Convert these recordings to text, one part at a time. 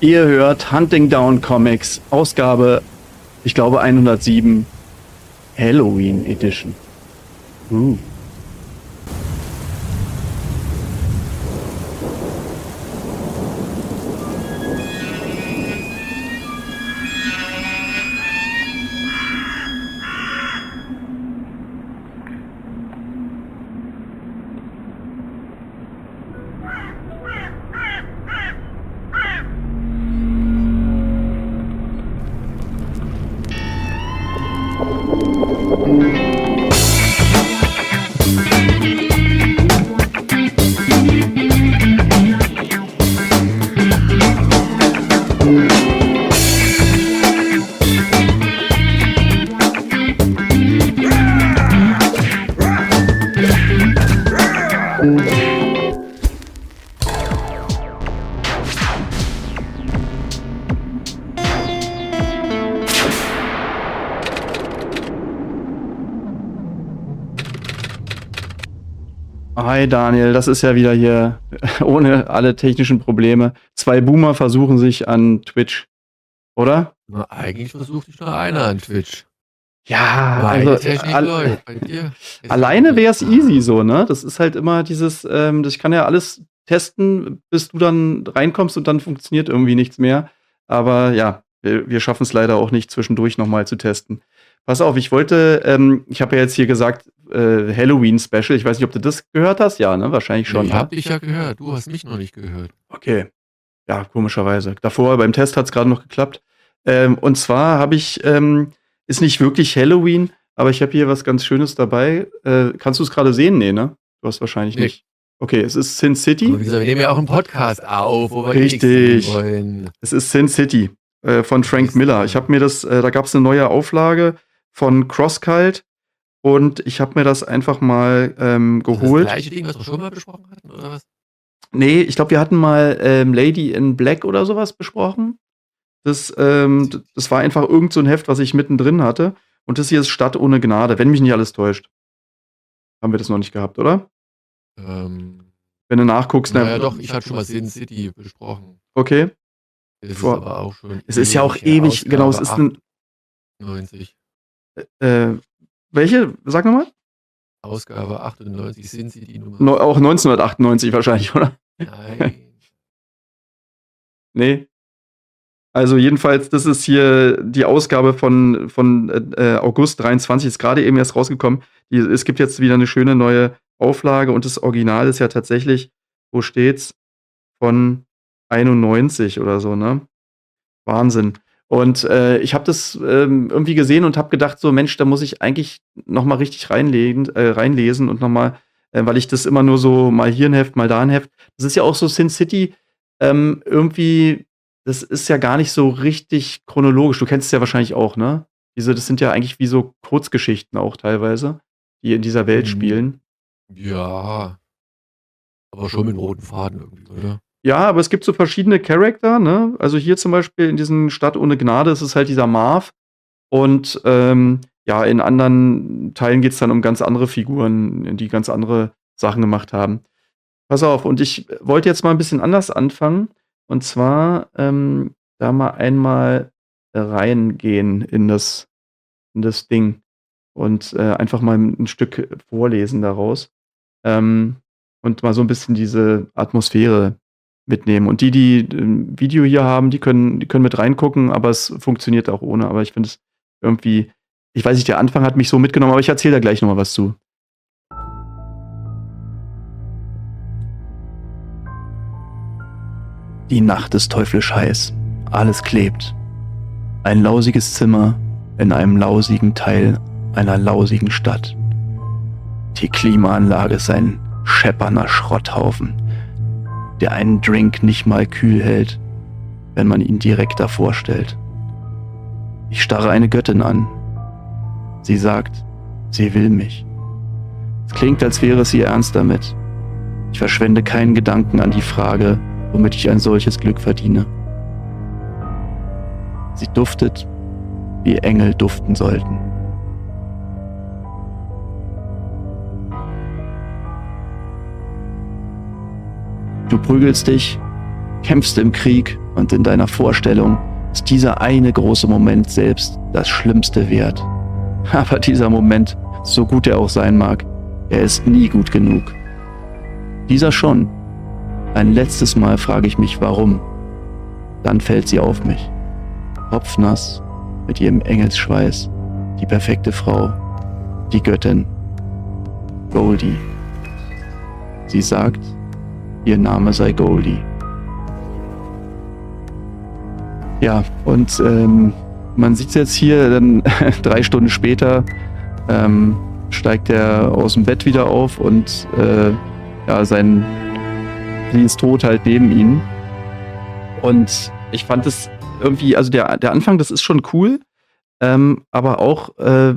Ihr hört Hunting Down Comics, Ausgabe, ich glaube 107, Halloween Edition. Uh. Hi Daniel, das ist ja wieder hier ohne alle technischen Probleme. Zwei Boomer versuchen sich an Twitch, oder? Na, eigentlich versucht sich nur einer an Twitch. Ja, Meine also Technik al läuft. Bei dir ist alleine wäre es easy so, ne? Das ist halt immer dieses, ähm, das- ich kann ja alles testen, bis du dann reinkommst und dann funktioniert irgendwie nichts mehr. Aber ja, wir, wir schaffen es leider auch nicht zwischendurch nochmal zu testen. Pass auf, ich wollte, ähm, ich habe ja jetzt hier gesagt, äh, Halloween Special. Ich weiß nicht, ob du das gehört hast. Ja, ne? Wahrscheinlich schon. Ich ne? hab dich ja gehört. Du hast mich noch nicht gehört. Okay. Ja, komischerweise. Davor beim Test hat es gerade noch geklappt. Ähm, und zwar habe ich, ähm, ist nicht wirklich Halloween, aber ich habe hier was ganz Schönes dabei. Äh, kannst du es gerade sehen? Nee, ne? Du hast wahrscheinlich Nee. nicht. Okay, es ist Sin Aber City. wie gesagt, wir nehmen ja auch einen Podcast auf, wo wir eh Richtig. wollen. Es ist Sin City äh, von Frank Miller. Ich habe mir das, äh, da gab es eine neue Auflage von Crosscult und ich habe mir das einfach mal ähm, Ist Das, geholt. das gleiche Ding, was wir schon mal besprochen hatten, oder was? Nee, ich glaube, wir hatten mal ähm, Lady in Black oder sowas besprochen. Das, ähm, das war einfach irgend so ein Heft, was ich mittendrin hatte. Und das hier ist Stadt ohne Gnade, wenn mich nicht alles täuscht. Haben wir das noch nicht gehabt, oder? Ähm, Wenn du nachguckst, ne? naja, doch, ich hatte schon mal Sin City besprochen. Okay. Das ist aber auch schon. Es ist ja auch ewig, genau, es ist Ausgabe ein, 98. äh, welche? Sag nochmal? Ausgabe 98 Sin City Nummer. No, auch 1998 wahrscheinlich, oder? Nein. Nee. Also jedenfalls, das ist hier die Ausgabe von, von äh, August 23, ist gerade eben erst rausgekommen. Die, es gibt jetzt wieder eine schöne neue Auflage und das Original ist ja tatsächlich, wo steht's? Von 91 oder so, ne? Wahnsinn. Und äh, ich habe das ähm, irgendwie gesehen und habe gedacht, so Mensch, da muss ich eigentlich noch mal richtig reinlegen, äh, reinlesen und noch mal, äh, weil ich das immer nur so mal hier ein Heft, mal da ein Heft. Das ist ja auch so Sin City, ähm, irgendwie, das ist ja gar nicht so richtig chronologisch. Du kennst es ja wahrscheinlich auch, ne? Diese, das sind ja eigentlich wie so Kurzgeschichten auch teilweise, die in dieser Welt Mhm. spielen. Ja. Aber schon mit roten Faden irgendwie, oder? Ja, aber es gibt so verschiedene Charakter, ne? Also hier zum Beispiel in diesen Stadt ohne Gnade ist es halt dieser Marv. Und ähm, ja, in anderen Teilen geht es dann um ganz andere Figuren, die ganz andere Sachen gemacht haben. Pass auf, und ich wollte jetzt mal ein bisschen anders anfangen. Und zwar ähm, da mal einmal reingehen in das, in das Ding und äh, einfach mal ein Stück vorlesen daraus. Ähm, und mal so ein bisschen diese Atmosphäre mitnehmen. Und die, die ein Video hier haben, die können, die können mit reingucken, aber es funktioniert auch ohne. Aber ich finde es irgendwie, ich weiß nicht, der Anfang hat mich so mitgenommen, aber ich erzähle da gleich nochmal was zu. Die Nacht ist teuflisch heiß. Alles klebt. Ein lausiges Zimmer in einem lausigen Teil einer lausigen Stadt. Die Klimaanlage ist ein scheppernder Schrotthaufen, der einen Drink nicht mal kühl hält, wenn man ihn direkt davor stellt. Ich starre eine Göttin an. Sie sagt, sie will mich. Es klingt, als wäre es ihr ernst damit. Ich verschwende keinen Gedanken an die Frage, womit ich ein solches Glück verdiene. Sie duftet, wie Engel duften sollten. Du prügelst dich, kämpfst im Krieg Und in deiner Vorstellung ist dieser eine große Moment selbst das Schlimmste wert. Aber dieser Moment, so gut er auch sein mag, er ist nie gut genug. Dieser schon. Ein letztes Mal frage ich mich, warum. Dann fällt sie auf mich. Kopfnass, mit ihrem Engelsschweiß, die perfekte Frau, die Göttin, Goldie. Sie sagt, ihr Name sei Goldie. Ja, und ähm, man sieht es jetzt hier, dann drei Stunden später ähm, steigt er aus dem Bett wieder auf und äh, ja, sein, sie ist tot halt neben ihm. Und ich fand es irgendwie, also der, der Anfang, das ist schon cool, ähm, aber auch, äh,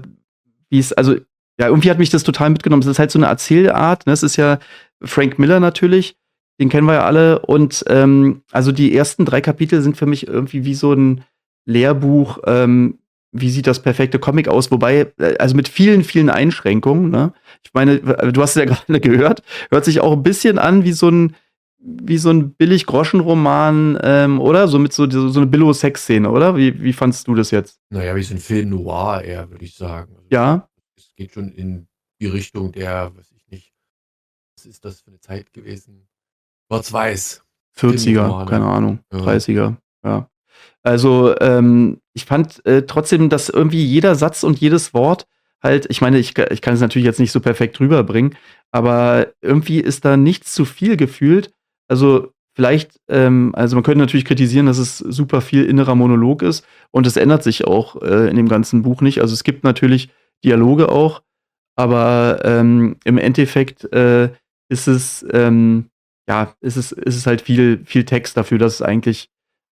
wie es, also, ja, irgendwie hat mich das total mitgenommen. Es ist halt so eine Erzählart, ne? Es ist ja Frank Miller natürlich, den kennen wir ja alle. Und ähm, also die ersten drei Kapitel sind für mich irgendwie wie so ein Lehrbuch, ähm, wie sieht das perfekte Comic aus, wobei, äh, also mit vielen, vielen Einschränkungen, ne? Ich meine, du hast es ja gerade gehört, hört sich auch ein bisschen an wie so ein, wie so ein Billig-Groschen-Roman, ähm, oder? So mit so, so eine Billo-Sex-Szene, oder? Wie, wie fandst du das jetzt? Naja, wie so ein Film noir eher, würde ich sagen. Also, ja. Es geht schon in die Richtung der, weiß ich nicht, was ist das für eine Zeit gewesen? Schwarz-Weiß. 40er, keine Ahnung, ja. 30er, ja. Also, ähm, ich fand äh, trotzdem, dass irgendwie jeder Satz und jedes Wort halt, ich meine, ich, ich kann es natürlich jetzt nicht so perfekt rüberbringen, aber irgendwie ist da nichts zu viel gefühlt. Also, vielleicht, ähm, also man könnte natürlich kritisieren, dass es super viel innerer Monolog ist und es ändert sich auch äh, in dem ganzen Buch nicht. Also, es gibt natürlich Dialoge auch, aber ähm, im Endeffekt äh, ist es, ähm, ja, ist es, ist es halt viel, viel Text dafür, dass es eigentlich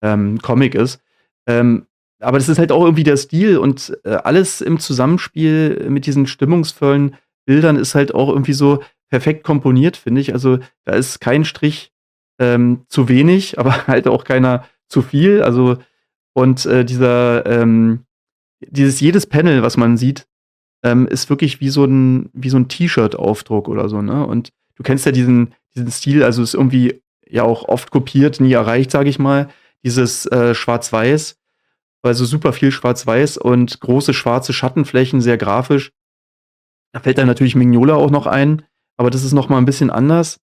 ähm, Comic ist. Ähm, aber das ist halt auch irgendwie der Stil und äh, alles im Zusammenspiel mit diesen stimmungsvollen Bildern ist halt auch irgendwie so perfekt komponiert, finde ich. Also da ist kein Strich ähm, zu wenig, aber halt auch keiner zu viel. Also und äh, dieser ähm, dieses jedes Panel, was man sieht, ähm, ist wirklich wie so ein wie so ein T-Shirt-Aufdruck oder so. Ne? Und du kennst ja diesen diesen Stil, also ist irgendwie ja auch oft kopiert, nie erreicht, sage ich mal dieses äh, Schwarz-Weiß, also super viel Schwarz-Weiß und große schwarze Schattenflächen, sehr grafisch. Da fällt dann natürlich Mignola auch noch ein, aber das ist noch mal ein bisschen anders.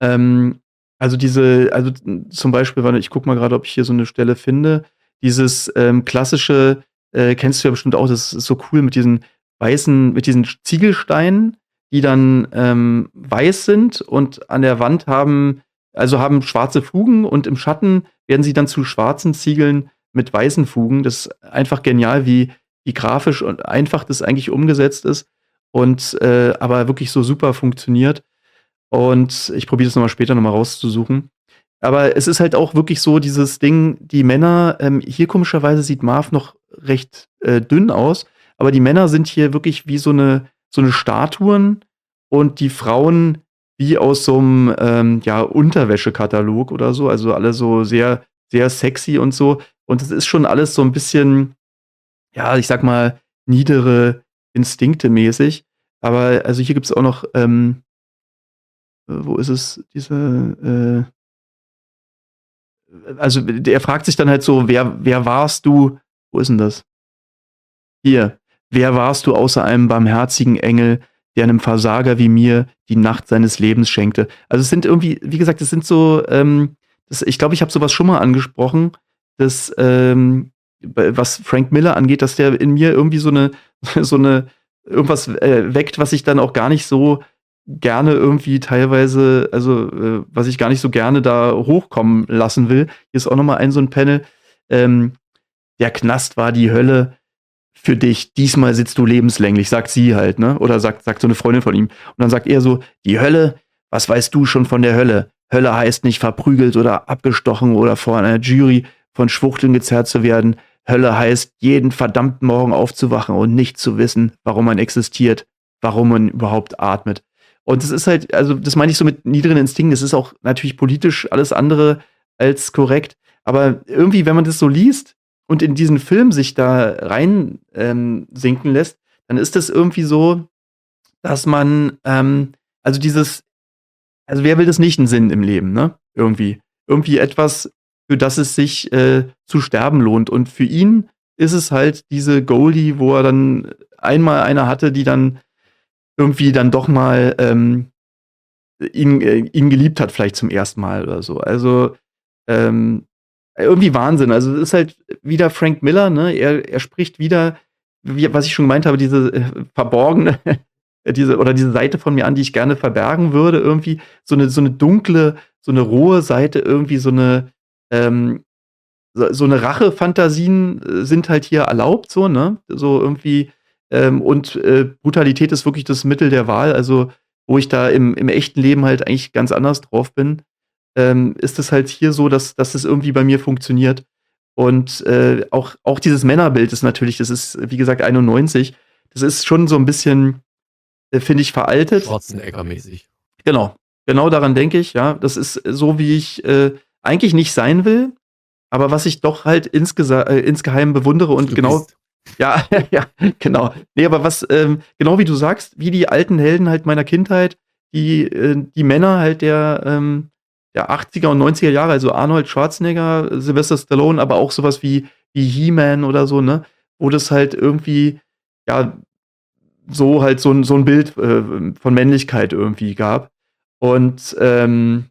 Ähm, also diese, also zum Beispiel, ich guck mal gerade, ob ich hier so eine Stelle finde. Dieses ähm, klassische, äh, kennst du ja bestimmt auch, das ist so cool mit diesen weißen, mit diesen Ziegelsteinen, die dann ähm, weiß sind und an der Wand haben also haben schwarze Fugen und im Schatten werden sie dann zu schwarzen Ziegeln mit weißen Fugen. Das ist einfach genial, wie, wie grafisch und einfach das eigentlich umgesetzt ist und äh, aber wirklich so super funktioniert. Und ich probiere das nochmal später nochmal rauszusuchen. Aber es ist halt auch wirklich so dieses Ding, die Männer, ähm, hier komischerweise sieht Marv noch recht äh, dünn aus, aber die Männer sind hier wirklich wie so eine, so eine Statuen und die Frauen wie aus so einem ähm, ja, Unterwäschekatalog oder so. Also alle so sehr, sehr sexy und so. Und es ist schon alles so ein bisschen, ja, ich sag mal, niedere Instinkte mäßig. Aber also hier gibt es auch noch, ähm, äh, wo ist es, diese, äh, also der fragt sich dann halt so, wer, wer warst du, wo ist denn das? Hier, wer warst du außer einem barmherzigen Engel, der einem Versager wie mir die Nacht seines Lebens schenkte. Also es sind irgendwie, wie gesagt, es sind so, ähm, das, ich glaube, ich habe sowas schon mal angesprochen, dass, ähm, was Frank Miller angeht, dass der in mir irgendwie so eine, so eine, irgendwas äh, weckt, was ich dann auch gar nicht so gerne irgendwie teilweise, also äh, was ich gar nicht so gerne da hochkommen lassen will. Hier ist auch noch mal ein so ein Panel. Ähm, der Knast war die Hölle, für dich, diesmal sitzt du lebenslänglich, sagt sie halt, ne? Oder sagt, sagt so eine Freundin von ihm. Und dann sagt er so, die Hölle, was weißt du schon von der Hölle? Hölle heißt nicht verprügelt oder abgestochen oder vor einer Jury von Schwuchteln gezerrt zu werden. Hölle heißt, jeden verdammten Morgen aufzuwachen und nicht zu wissen, warum man existiert, warum man überhaupt atmet. Und das ist halt, also das meine ich so mit niedrigen Instinkten, das ist auch natürlich politisch alles andere als korrekt. Aber irgendwie, wenn man das so liest, und in diesen Film sich da rein ähm, sinken lässt, dann ist das irgendwie so, dass man, ähm, also dieses, also wer will das nicht einen Sinn im Leben, ne? Irgendwie. Irgendwie etwas, für das es sich äh, zu sterben lohnt. Und für ihn ist es halt diese Goldie, wo er dann einmal eine hatte, die dann irgendwie dann doch mal ähm, ihn, äh, ihn geliebt hat, vielleicht zum ersten Mal oder so. Also ähm, irgendwie Wahnsinn. Also es ist halt wieder Frank Miller, ne? Er, er spricht wieder, wie, was ich schon gemeint habe, diese äh, verborgene, diese oder diese Seite von mir an, die ich gerne verbergen würde, irgendwie so eine so eine dunkle, so eine rohe Seite, irgendwie so eine ähm, so, so eine Rache-Fantasien äh, sind halt hier erlaubt, so ne, so irgendwie ähm, und äh, Brutalität ist wirklich das Mittel der Wahl. Also wo ich da im, im echten Leben halt eigentlich ganz anders drauf bin ähm, ist es halt hier so, dass, dass es irgendwie bei mir funktioniert. Und äh, auch, auch dieses Männerbild ist natürlich, das ist, wie gesagt, 91. Das ist schon so ein bisschen, äh, finde ich, veraltet. Schwarzenegger-mäßig. Genau. Genau daran denke ich, ja. Das ist so, wie ich äh, eigentlich nicht sein will, aber was ich doch halt insgesa äh, insgeheim bewundere und du genau. Bist. Ja, ja, genau. Nee, aber was, ähm, genau wie du sagst, wie die alten Helden halt meiner Kindheit, die, äh, die Männer halt der, ähm, der 80er und 90er Jahre, also Arnold Schwarzenegger, Sylvester Stallone, aber auch sowas wie, wie He-Man oder so, ne? Wo das halt irgendwie, ja, so halt so ein, so ein Bild äh, von Männlichkeit irgendwie gab. Und ähm,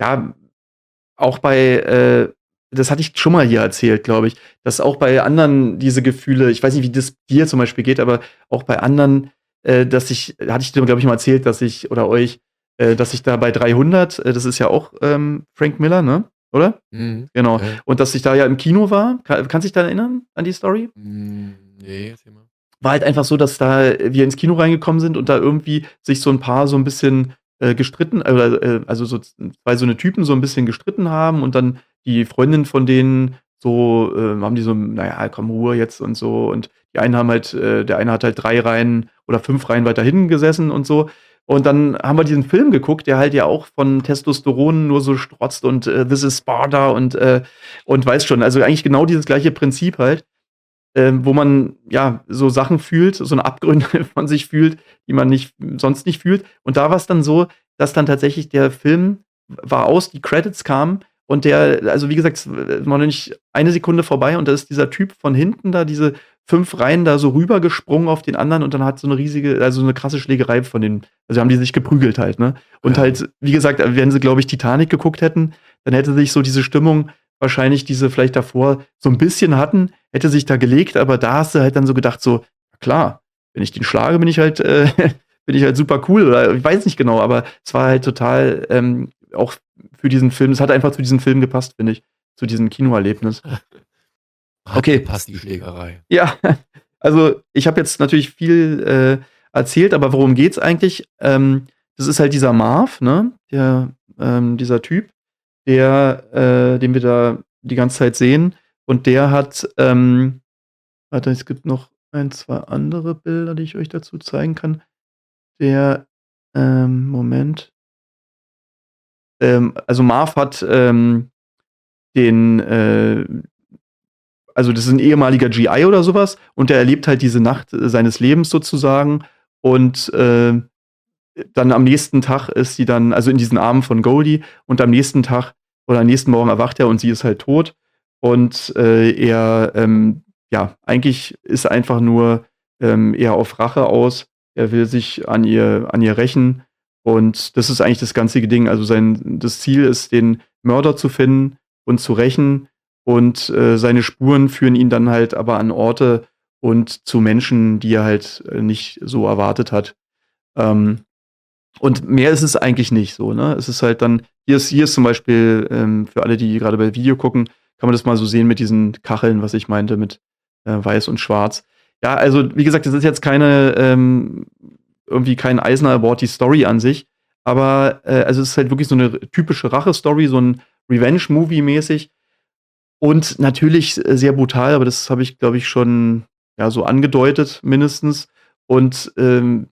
ja, auch bei, äh, das hatte ich schon mal hier erzählt, glaube ich, dass auch bei anderen diese Gefühle, ich weiß nicht, wie das dir zum Beispiel geht, aber auch bei anderen, äh, dass ich, hatte ich dir, glaube ich, mal erzählt, dass ich oder euch, äh, dass ich da bei 300, äh, das ist ja auch ähm, Frank Miller, ne? Oder? Mhm. Genau. Ja. Und dass ich da ja im Kino war. Kann, kannst du dich da erinnern an die Story? Mm, nee, erzähl mal. War halt einfach so, dass da wir ins Kino reingekommen sind und da irgendwie sich so ein paar so ein bisschen äh, gestritten, äh, also so zwei so eine Typen so ein bisschen gestritten haben und dann die Freundin von denen so, äh, haben die so, naja, komm, Ruhe jetzt und so. Und die einen haben halt, äh, der eine hat halt drei Reihen oder fünf Reihen weiter hinten gesessen und so. Und dann haben wir diesen Film geguckt, der halt ja auch von Testosteron nur so strotzt und äh, This is Sparta und, äh, und weiß schon, also eigentlich genau dieses gleiche Prinzip halt, äh, wo man ja so Sachen fühlt, so eine Abgründe von sich fühlt, die man nicht sonst nicht fühlt. Und da war es dann so, dass dann tatsächlich der Film war aus, die Credits kamen und der, also wie gesagt, es war noch nicht eine Sekunde vorbei und da ist dieser Typ von hinten da, diese fünf Reihen da so rübergesprungen auf den anderen und dann hat so eine riesige, also eine krasse Schlägerei von den, also haben die sich geprügelt halt, ne? Und ja. halt, wie gesagt, wenn sie, glaube ich, Titanic geguckt hätten, dann hätte sich so diese Stimmung wahrscheinlich, diese vielleicht davor so ein bisschen hatten, hätte sich da gelegt, aber da hast du halt dann so gedacht, so, klar, wenn ich den schlage, bin ich halt, äh, bin ich halt super cool oder ich weiß nicht genau, aber es war halt total ähm, auch für diesen Film, es hat einfach zu diesem Film gepasst, finde ich, zu diesem Kinoerlebnis. Okay. Passt die Schlägerei. Ja, also ich habe jetzt natürlich viel äh, erzählt, aber worum geht's eigentlich? Ähm, das ist halt dieser Marv, ne? Der, ähm, dieser Typ, der, äh, den wir da die ganze Zeit sehen. Und der hat, ähm, warte, es gibt noch ein, zwei andere Bilder, die ich euch dazu zeigen kann. Der, ähm, Moment. Ähm, also Marv hat ähm, den, äh, also das ist ein ehemaliger GI oder sowas und der erlebt halt diese Nacht äh, seines Lebens sozusagen und äh, dann am nächsten Tag ist sie dann, also in diesen Armen von Goldie und am nächsten Tag oder am nächsten Morgen erwacht er und sie ist halt tot und äh, er, ähm, ja, eigentlich ist einfach nur ähm, eher auf Rache aus. Er will sich an ihr, an ihr rächen und das ist eigentlich das ganze Ding. Also sein, das Ziel ist, den Mörder zu finden und zu rächen und äh, seine Spuren führen ihn dann halt aber an Orte und zu Menschen, die er halt äh, nicht so erwartet hat. Ähm, und mehr ist es eigentlich nicht so, ne? Es ist halt dann, hier ist, hier ist zum Beispiel, ähm, für alle, die gerade bei Video gucken, kann man das mal so sehen mit diesen Kacheln, was ich meinte, mit äh, weiß und schwarz. Ja, also wie gesagt, das ist jetzt keine, ähm, irgendwie kein Eisner Award, die Story an sich, aber äh, also es ist halt wirklich so eine typische Rache-Story, so ein Revenge-Movie mäßig, und natürlich äh, sehr brutal, aber das habe ich, glaube ich, schon ja, so angedeutet, mindestens. Und ähm,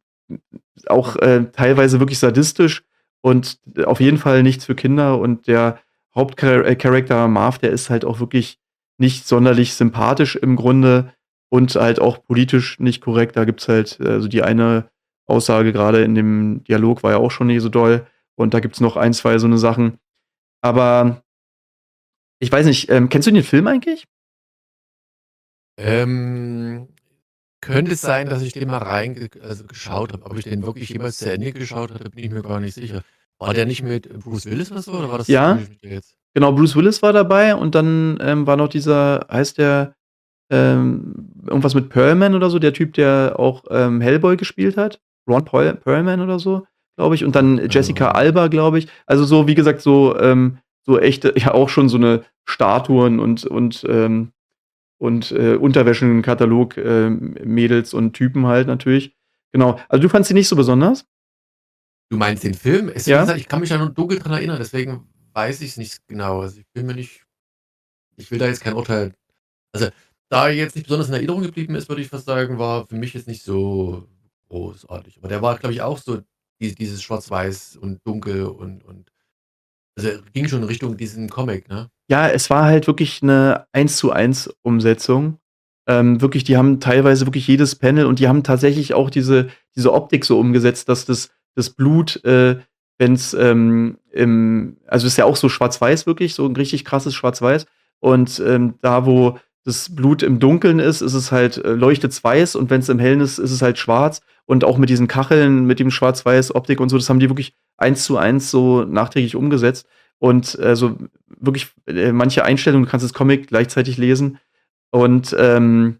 auch äh, teilweise wirklich sadistisch und auf jeden Fall nichts für Kinder. Und der Hauptcharakter Marv, der ist halt auch wirklich nicht sonderlich sympathisch im Grunde und halt auch politisch nicht korrekt. Da gibt es halt, also die eine Aussage gerade in dem Dialog war ja auch schon nicht so doll. Und da gibt es noch ein, zwei so eine Sachen. Aber Ich weiß nicht, ähm, kennst du den Film eigentlich? Ähm, könnte es sein, dass ich den mal reinge also, geschaut habe. Ob ich den wirklich jemals zu Ende geschaut hatte, bin ich mir gar nicht sicher. War der nicht mit Bruce Willis oder so, oder war das Ja, jetzt? genau, Bruce Willis war dabei und dann, ähm, war noch dieser heißt der, ähm, irgendwas mit Perlman oder so, der Typ, der auch, ähm, Hellboy gespielt hat? Ron Poel Perlman oder so, glaube ich. Und dann Jessica Ähm. Alba, glaube ich. Also, so, wie gesagt, so, ähm, so echte ja, auch schon so 'ne Statuen und und, ähm und, äh, Unterwäschenkatalog, ähm, Mädels und Typen halt natürlich. Genau. Also, du fandst ihn nicht so besonders? Du meinst den Film? Es Ja. gesagt, ich kann mich da nur dunkel dran erinnern, deswegen weiß ich's nicht genau. Also, ich bin mir nicht ich will da jetzt kein Urteil also, da er jetzt nicht besonders in Erinnerung geblieben ist, würde ich fast sagen, war für mich jetzt nicht so großartig. Aber der war, glaube ich, auch so die dieses Schwarz-Weiß und dunkel und und also, ging schon in Richtung diesen Comic, ne? Ja, es war halt wirklich 'ne Eins-zu-eins-Umsetzung. Ähm, wirklich, die haben teilweise wirklich jedes Panel und die haben tatsächlich auch diese diese Optik so umgesetzt, dass das das Blut, äh, wenn's, ähm, im also, ist ja auch so schwarz-weiß wirklich, so 'n richtig krasses Schwarz-Weiß. Und, ähm, da, wo das Blut im Dunkeln ist, ist es halt äh, leuchtet's weiß und wenn's im Hellen ist, ist es halt schwarz. Und auch mit diesen Kacheln, mit dem Schwarz-Weiß-Optik und so, das haben die wirklich Eins-zu-eins so nachträglich umgesetzt. Und, äh, so wirklich, äh, manche Einstellungen du kannst das Comic gleichzeitig lesen. Und, ähm,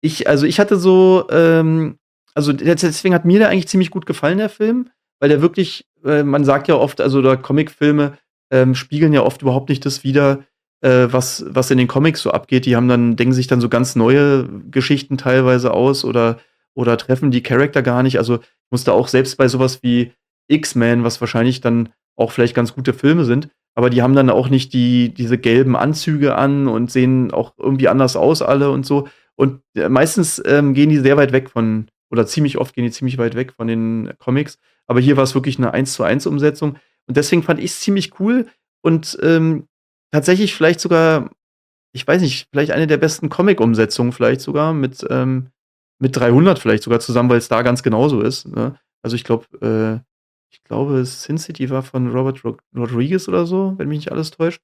ich also, ich hatte so, ähm also, de deswegen hat mir der eigentlich ziemlich gut gefallen, der Film, weil der wirklich äh, man sagt ja oft, also, oder Comicfilme, ähm, spiegeln ja oft überhaupt nicht das wider, äh, was was in den Comics so abgeht. Die haben dann denken sich dann so ganz neue Geschichten teilweise aus oder oder treffen die Charakter gar nicht. Also, ich musste auch selbst bei so was wie X-Men, was wahrscheinlich dann auch vielleicht ganz gute Filme sind, aber die haben dann auch nicht die diese gelben Anzüge an und sehen auch irgendwie anders aus alle und so. Und, äh, meistens, ähm, gehen die sehr weit weg von oder ziemlich oft gehen die ziemlich weit weg von den Comics. Aber hier war's wirklich 'ne Eins-zu-eins-Umsetzung. Und deswegen fand ich's ziemlich cool und, ähm, tatsächlich vielleicht sogar ich weiß nicht, vielleicht eine der besten Comic-Umsetzungen vielleicht sogar mit, ähm mit 300 vielleicht sogar zusammen, weil's da ganz genauso ist, ne? Also, ich glaube äh, ich glaube, Sin City war von Robert Rod Rodriguez oder so, wenn mich nicht alles täuscht.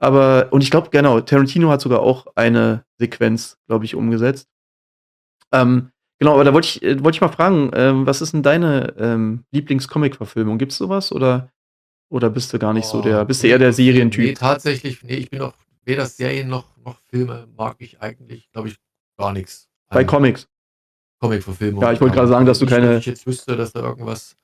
Aber und ich glaube genau, Tarantino hat sogar auch eine Sequenz, glaube ich, umgesetzt. Ähm, genau, aber da wollte ich äh, wollte ich mal fragen, ähm, was ist 'n deine, ähm, Lieblings-Comic-Verfilmung? Gibt's so was oder oder bist du gar nicht so der Oh, bist du eher der Serientyp? ne, tatsächlich ne, ich bin auch weder Serien noch noch Filme mag ich eigentlich, glaube ich, gar nix Bei an Comics? Comicverfilmungen. Ja, ich wollte grade sagen, dass du keine ich jetzt wüsste, dass da irgendwas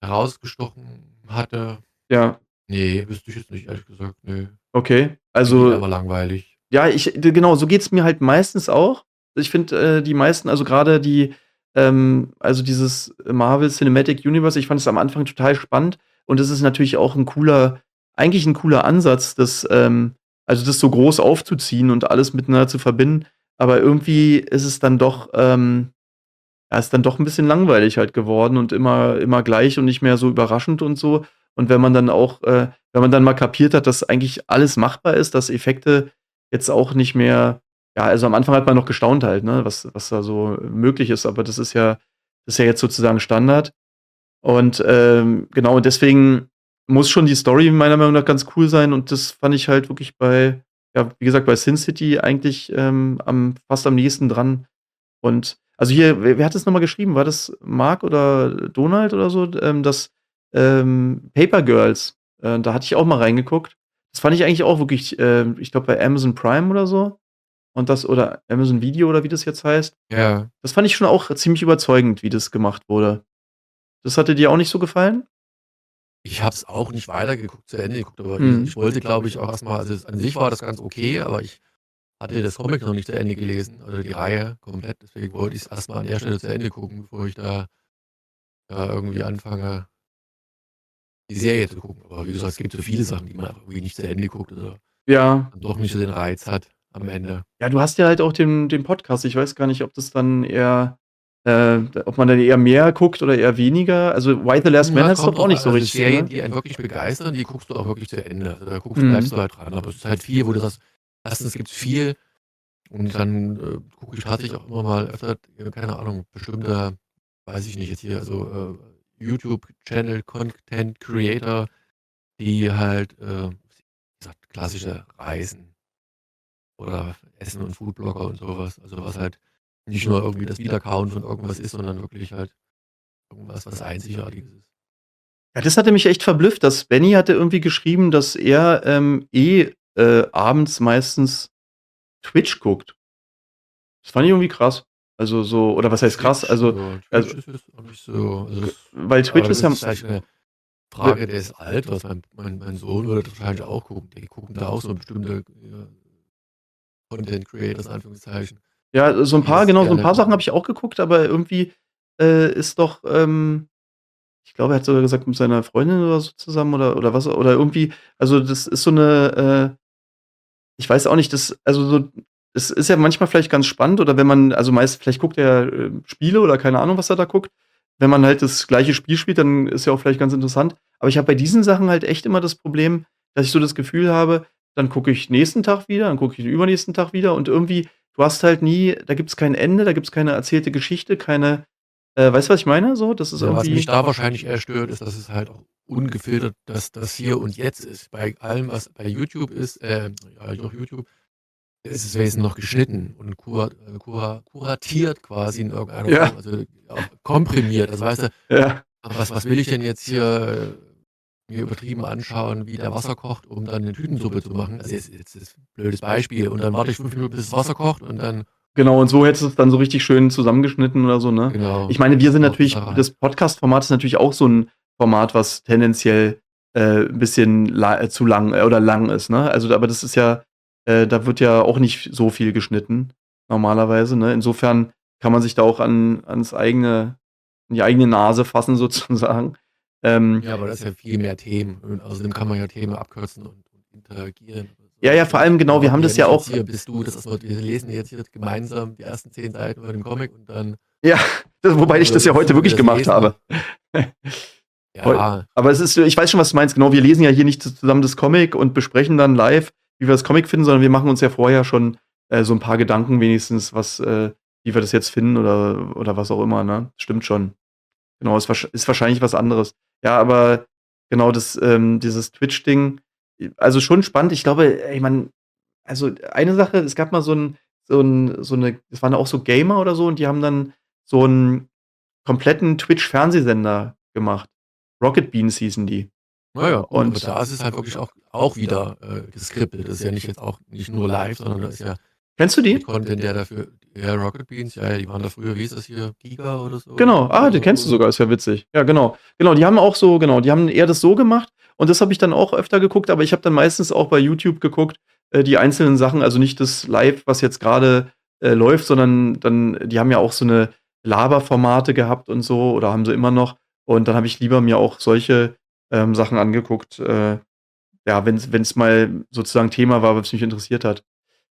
herausgestochen hatte. Ja. Ne, wüsste ich jetzt nicht, ehrlich gesagt, ne. Okay, also aber langweilig. Ja, ich genau, so geht's mir halt meistens auch. Ich finde, äh, die meisten also, grade die ähm, also, dieses Marvel Cinematic Universe, ich fand es am Anfang total spannend und es ist natürlich auch 'n cooler eigentlich 'n cooler Ansatz, das, ähm also, das so groß aufzuziehen und alles miteinander zu verbinden. Aber irgendwie ist es dann doch, ähm ja, ist dann doch 'n bisschen langweilig halt geworden und immer immer gleich und nicht mehr so überraschend und so. Und wenn man dann auch äh, wenn man dann mal kapiert hat, dass eigentlich alles machbar ist, dass Effekte jetzt auch nicht mehr ja, also, am Anfang hat man noch gestaunt halt, ne, was was da so möglich ist, aber das ist ja das ist ja jetzt sozusagen Standard. Und, ähm, genau, und deswegen muss schon die Story meiner Meinung nach ganz cool sein und das fand ich halt wirklich bei ja, wie gesagt, bei Sin City eigentlich, ähm, am fast am nächsten dran. Und also, hier wer wer hat das noch mal geschrieben? War das Mark oder Donald oder so? Ähm, das, ähm, Paper Girls, äh, da hatte ich auch mal reingeguckt. Das fand ich eigentlich auch wirklich, ähm ich glaube, bei Amazon Prime oder so und das oder Amazon Video oder wie das jetzt heißt. Ja. Das fand ich schon auch ziemlich überzeugend, wie das gemacht wurde. Das hatte dir auch nicht so gefallen? Ich habe es auch nicht weitergeguckt zu Ende geguckt, aber Mhm. ich wollte, glaube ich, auch erst mal also, es an sich war das ganz okay, aber ich hatte das Comic noch nicht zu Ende gelesen oder die Reihe komplett. Deswegen wollte ich's erst mal an der Stelle zu Ende gucken, bevor ich da da irgendwie anfange die Serie zu gucken. Aber wie gesagt, es gibt so viele Sachen, die man einfach irgendwie nicht zu Ende guckt oder Ja. doch nicht so den Reiz hat am Ende. Ja, du hast ja halt auch den den Podcast. Ich weiß gar nicht, ob das dann eher äh, ob man dann eher mehr guckt oder eher weniger. Also, Why the Last Man Ja, kommt doch auch nicht so Also, richtig, Serien, ne? die einen wirklich begeistern, die guckst du auch wirklich zu Ende. Also, da guckst Mhm. bleibst du halt dran. Aber es ist halt viel, wo du sagst erstens gibt's viel und dann, äh, gucke ich tatsächlich auch immer mal öfter, äh, keine Ahnung, bestimmte weiß ich nicht, jetzt hier so, äh, YouTube-Channel, Content Creator, die halt, äh, wie gesagt, klassische Reisen oder Essen und Foodblogger und sowas. Also was halt nicht nur irgendwie das Wiederkauen von irgendwas ist, sondern wirklich halt irgendwas, was Einzigartiges ist. Ja, das hatte mich echt verblüfft, dass Benny hatte irgendwie geschrieben, dass er ähm, eh äh, abends meistens Twitch guckt. Das fand ich irgendwie krass. Also so, oder was heißt krass? Also, Ja, also Twitch ist jetzt auch nicht so. Also weil Twitch ist ja. ist vielleicht eine Frage des Alters. Mein, mein, mein Sohn würde das wahrscheinlich auch gucken. Die gucken da auch so bestimmte ja, Content Creators, Anführungszeichen. Ja, so ein paar, genau, so ein paar Sachen habe ich auch geguckt, aber irgendwie äh, ist doch, ähm, ich glaube, er hat sogar gesagt, mit seiner Freundin oder so zusammen oder, oder was, oder irgendwie, also das ist so eine, äh, ich weiß auch nicht, das, also so, es ist ja manchmal vielleicht ganz spannend oder wenn man, also meist, vielleicht guckt er äh, Spiele oder keine Ahnung, was er da guckt. Wenn man halt das gleiche Spiel spielt, dann ist ja auch vielleicht ganz interessant. Aber ich habe bei diesen Sachen halt echt immer das Problem, dass ich so das Gefühl habe, dann gucke ich nächsten Tag wieder, dann gucke ich den übernächsten Tag wieder und irgendwie, du hast halt nie, da gibt es kein Ende, da gibt es keine erzählte Geschichte, keine, äh, weißt du, was ich meine? So, das ist Ja, was irgendwie. mich da wahrscheinlich eher stört, ist, dass es halt auch ungefiltert, dass das hier und jetzt ist. Bei allem, was bei YouTube ist, äh, ja, YouTube, ist es wesentlich noch geschnitten und kur, äh, kur, kuratiert quasi in irgendeiner Ja. Form, also komprimiert. Also weißt du, Ja. was, was will ich denn jetzt hier äh, mir übertrieben anschauen, wie der Wasser kocht, um dann eine Tütensuppe zu machen? Also jetzt, jetzt ist ein blödes Beispiel. Und dann warte ich fünf Minuten, bis das Wasser kocht und dann, Genau, und so hättest du es dann so richtig schön zusammengeschnitten oder so, ne? genau. Ich meine, wir sind natürlich, das Podcast-Format ist natürlich auch so ein Format, was tendenziell äh, ein bisschen la äh, zu lang äh, oder lang ist, ne? Also, aber das ist ja, äh, da wird ja auch nicht so viel geschnitten, normalerweise, ne? Insofern kann man sich da auch an, ans eigene, an die eigene Nase fassen, sozusagen. Ähm, Ja, aber das ist ja viel mehr Themen. Und außerdem kann man ja Themen abkürzen und, und interagieren. Ja, ja, vor allem genau, wir haben das ja auch- Hier bist du, das ist, wir lesen jetzt hier gemeinsam die ersten zehn Seiten über den Comic und dann. ja, das, wobei ich das ja heute wirklich gemacht Lesen. habe. Ja, Aber es ist, ich weiß schon, was du meinst. Genau, wir lesen ja hier nicht zusammen das Comic und besprechen dann live, wie wir das Comic finden, sondern wir machen uns ja vorher schon äh, so ein paar Gedanken wenigstens, was, äh, wie wir das jetzt finden oder, oder was auch immer, ne? Stimmt schon. Genau, ist, ist wahrscheinlich was anderes. Ja, aber genau das, ähm, dieses Twitch-Ding, also schon spannend. Ich glaube, ey, man, also eine Sache, es gab mal so ein, so ein, so eine, es waren auch so Gamer oder so und die haben dann so einen kompletten Twitch-Fernsehsender gemacht. Rocket Beans hießen die. naja, gut, Und- aber da ist es halt wirklich auch, auch wieder äh, geskriptet. Das ist ja nicht jetzt auch nicht nur live, sondern das ist ja Kennst du die? Content, der dafür. Ja, Rocket Beans, ja, ja, die waren da früher, wie ist das hier? Giga oder so? Genau, ah, den kennst du sogar, ist ja witzig. Ja, genau. Genau, die haben auch so, genau, die haben eher das so gemacht und das habe ich dann auch öfter geguckt, aber ich habe dann meistens auch bei YouTube geguckt, äh, die einzelnen Sachen, also nicht das Live, was jetzt gerade äh, läuft, sondern dann, die haben ja auch so eine Laberformate gehabt und so oder haben sie immer noch und dann habe ich lieber mir auch solche ähm, Sachen angeguckt, äh, ja, wenn es mal sozusagen Thema war, was mich interessiert hat.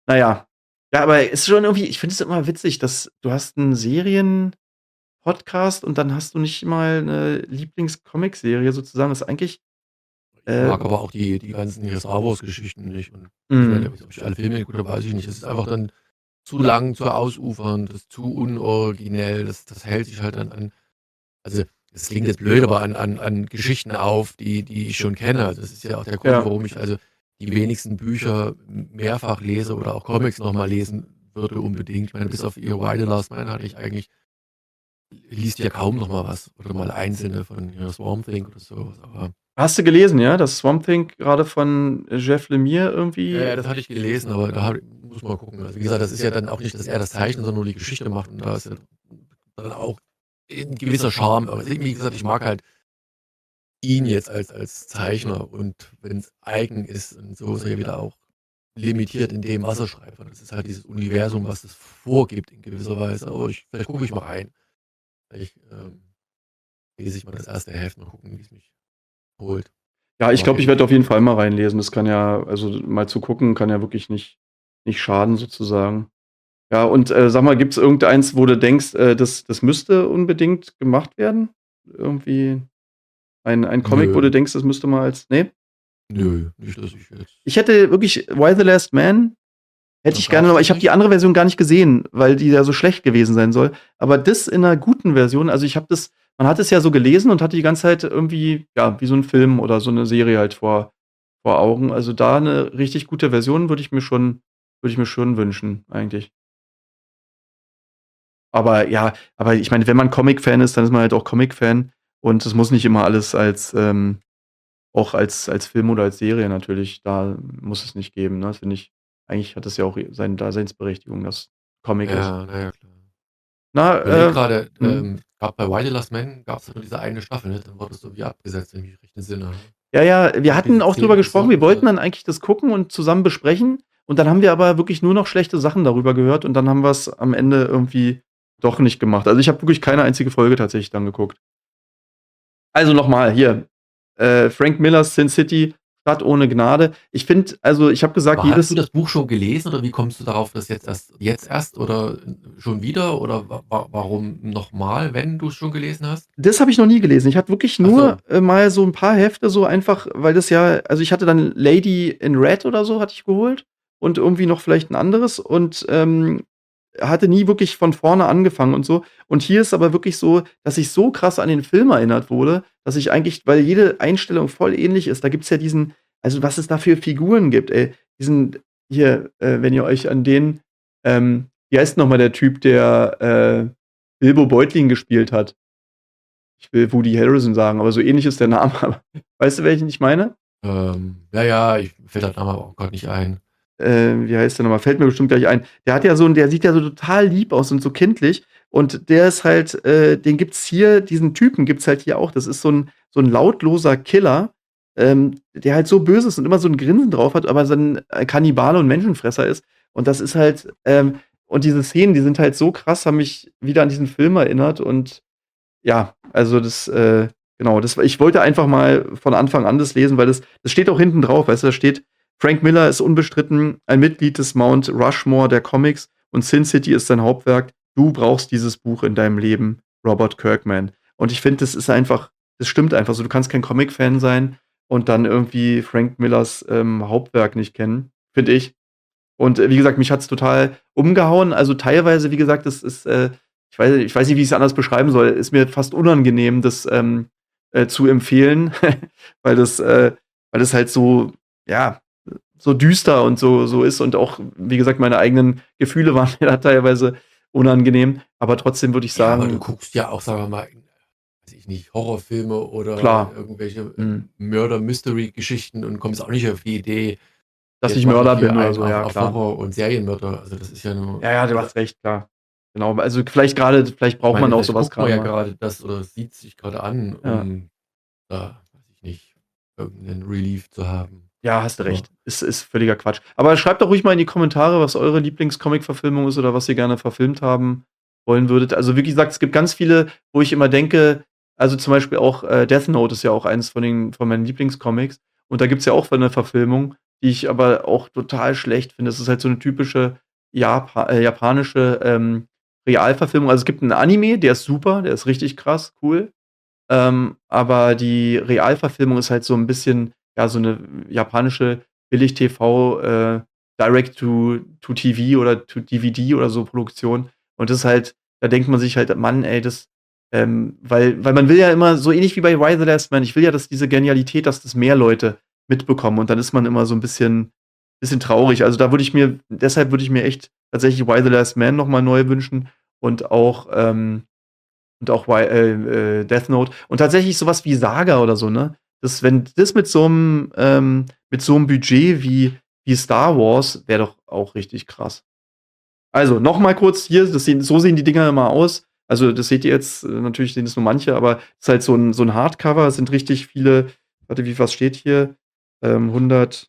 Naja, ja, aber es ist schon irgendwie, ich finde es immer witzig, dass du hast einen Serien-Podcast und dann hast du nicht mal eine Lieblings-Comic-Serie sozusagen. Das ist eigentlich. Ich Äh, mag aber auch die, die ganzen Star Wars-Geschichten nicht. Und ich mh. meine, ob ich alle Filme geguckt habe, weiß ich nicht. Es ist einfach dann zu lang, zu ausufernd, das ist zu unoriginell, das, das hält sich halt dann an. Also, es klingt jetzt blöd, aber an, an, an Geschichten auf, die, die ich schon kenne. Also, das ist ja auch der Grund, Ja. warum ich also die wenigsten Bücher mehrfach lese oder auch Comics nochmal lesen würde unbedingt. Ich meine, bis auf ihr Why the Last Man hatte ich eigentlich, liest ja kaum nochmal was oder mal einzelne von ja, Swamp Thing oder sowas. Aber Hast du gelesen, ja? Das Swamp Thing gerade von Jeff Lemire irgendwie? Ja, ja, das hatte ich gelesen, aber da muss man gucken. Also wie gesagt, das ist ja dann auch nicht, dass er das zeichnet, sondern nur die Geschichte macht. Und da ist ja dann auch ein gewisser Charme. Aber wie gesagt, ich mag halt ihn jetzt als, als Zeichner und wenn es eigen ist und so ist er ja wieder auch limitiert in dem, was er schreibt. Und das ist halt dieses Universum, was es vorgibt in gewisser Weise. Aber ich, vielleicht gucke ich mal rein. Vielleicht ähm, lese ich mal das erste Heft, mal gucken, wie es mich holt. Ja, ich glaube, ich. ich werde auf jeden Fall mal reinlesen. Das kann ja, also mal zu gucken, kann ja wirklich nicht, nicht schaden, sozusagen. Ja, und äh, sag mal, gibt es irgendeins, wo du denkst, äh, das, das müsste unbedingt gemacht werden? Irgendwie ein, ein Comic, Nö. wo du denkst, das müsste mal als. Nee? Nö, nicht, dass ich jetzt. Ich hätte wirklich Why the Last Man hätte ich gerne, aber ich habe die andere Version gar nicht gesehen, weil die ja so schlecht gewesen sein soll. Aber das in einer guten Version, also ich habe das, man hat es ja so gelesen und hatte die ganze Zeit irgendwie, ja, wie so ein Film oder so eine Serie halt vor, vor Augen. Also, da 'ne richtig gute Version würde ich mir schon würde ich mir schon wünschen, eigentlich. Aber ja aber ich meine, wenn man Comic-Fan ist, dann ist man halt auch Comic-Fan und es muss nicht immer alles als, ähm auch als als Film oder als Serie natürlich, da muss es nicht geben, ne? Finde ich eigentlich hat das ja auch seine Daseinsberechtigung, dass Comic ist. Ja, na ja, klar. Na, äh grade, mhm. ähm, grad bei „Y the Last Man“ gab's ja nur diese eine Staffel, ne? Dann wurde das irgendwie abgesetzt, wenn ich mich recht entsinne, ne? Ja, ja, wir hatten so auch 10 drüber gesprochen. Wir wollten dann eigentlich das gucken und zusammen besprechen und dann haben wir aber wirklich nur noch schlechte Sachen darüber gehört und dann haben wir's am Ende irgendwie doch nicht gemacht. Also, ich habe wirklich keine einzige Folge tatsächlich dann geguckt. Also, noch mal hier, äh, Frank Millers Sin City, Stadt ohne Gnade. Ich finde also, ich habe gesagt, Aber hast du jedes das Buch schon gelesen oder wie kommst du darauf, das jetzt erst jetzt erst oder schon wieder oder wa wa warum noch mal, wenn du's schon gelesen hast? Das habe ich noch nie gelesen. Ich habe wirklich nur, so. äh, mal so 'n paar Hefte so einfach weil das ja also, ich hatte dann „Lady in Red“ oder so hatte ich geholt und irgendwie noch vielleicht 'n anderes und, ähm, hatte nie wirklich von vorne angefangen und so. Und hier ist aber wirklich so, dass ich so krass an den Film erinnert wurde, dass ich eigentlich weil jede Einstellung voll ähnlich ist. Da gibt's ja diesen also, was es da für Figuren gibt, ey. Diesen hier, äh, wenn ihr euch an den, ähm wie heißt noch mal der Typ, der, äh, Bilbo Beutlin gespielt hat? Ich will Woody Harrelson sagen, aber so ähnlich ist der Name. Weißt du, welchen ich meine? Ähm, ja, ja, ich fällt der Name aber auch grad nicht ein. Ähm, wie heißt der noch mal? Fällt mir bestimmt gleich ein. Der hat ja so der sieht ja so total lieb aus und so kindlich und der ist halt äh, den gibt's hier diesen Typen gibt's halt hier auch. Das ist so 'n so 'n lautloser Killer, ähm, der halt so böse ist und immer so 'n Grinsen drauf hat, aber so 'n, äh, Kannibale und Menschenfresser ist. Und das ist halt ähm, und diese Szenen, die sind halt so krass, haben mich wieder an diesen Film erinnert und ja, also, das, äh genau, das ich wollte einfach mal von Anfang an das lesen, weil das das steht auch hinten drauf, weißt du? Da steht: „Frank Miller ist unbestritten ein Mitglied des Mount Rushmore der Comics und Sin City ist sein Hauptwerk. Du brauchst dieses Buch in deinem Leben, Robert Kirkman.“ Und ich finde, das ist einfach das stimmt einfach so. Du kannst kein Comic-Fan sein und dann irgendwie Frank Millers, ähm, Hauptwerk nicht kennen, finde ich. Und, äh, wie gesagt, mich hat's total umgehauen. Also, teilweise, wie gesagt, das ist, äh ich weiß ich weiß nicht, wie ich's anders beschreiben soll, ist mir fast unangenehm, das, ähm, äh, zu empfehlen, weil das äh, weil das halt so ja, so düster und so so ist und auch, wie gesagt, meine eigenen Gefühle waren mir da teilweise unangenehm, aber trotzdem würde ich Ja, aber du sagen guckst ja auch, sagen wir mal, weiß ich nicht, Horrorfilme oder Klar. irgendwelche, äh, Mhm. Mörder-Mystery-Geschichten und kommst auch nicht auf die Idee, Dass ich Mörder bin oder so, ja auf klar. Horror und Serienmörder. Also, das ist ja nur Ja, ja, du hast recht, klar. Genau, also, vielleicht grade vielleicht Ich braucht meine, man auch vielleicht so was guckt man ja mal. grade das oder sieht sich grade an, Ja. um da, weiß ich nicht, irgend 'nen Relief zu haben. Ja, hast du recht. Ist ist völliger Quatsch. Aber schreibt doch ruhig mal in die Kommentare, was eure Lieblings-Comic-Verfilmung ist oder was ihr gerne verfilmt haben wollen würdet. Also, wie gesagt, es gibt ganz viele, wo ich immer denke also, zum Beispiel auch, äh, Death Note ist ja auch eins von den von meinen Lieblingscomics und da gibt's ja auch so 'ne Verfilmung, die ich aber auch total schlecht finde. Das ist halt so 'ne typische Japa äh, japanische, ähm, Realverfilmung. Also, es gibt 'n Anime, der ist super, der ist richtig krass cool. Ähm, aber die Realverfilmung ist halt so 'n bisschen, ja, so 'ne japanische Billig-TV, äh, Direct to to TV oder to DVD oder so Produktion. Und das ist halt da denkt man sich halt: „Mann, ey, das“ ähm, weil weil man will ja immer so ähnlich wie bei „Y the Last Man“, ich will ja, dass diese Genialität dass das mehr Leute mitbekommen und dann ist man immer so 'n bisschen bisschen traurig. Also, da würde ich mir deshalb würde ich mir echt tatsächlich „Y the Last Man“ noch mal neu wünschen und auch, ähm und auch Y äh, äh, Death Note. Und tatsächlich so was wie „Saga“ oder so, ne? Das wenn das mit so 'm ähm, mit so 'm Budget wie wie „Star Wars“ wäre doch auch richtig krass. Also, noch mal kurz hier, das sehen so sehen die Dinger immer aus. Also, das seht ihr jetzt äh, natürlich sehen das nur manche, aber ist halt so 'n so 'n Hardcover. Es sind richtig viele warte, wie was steht hier? Ähm, 100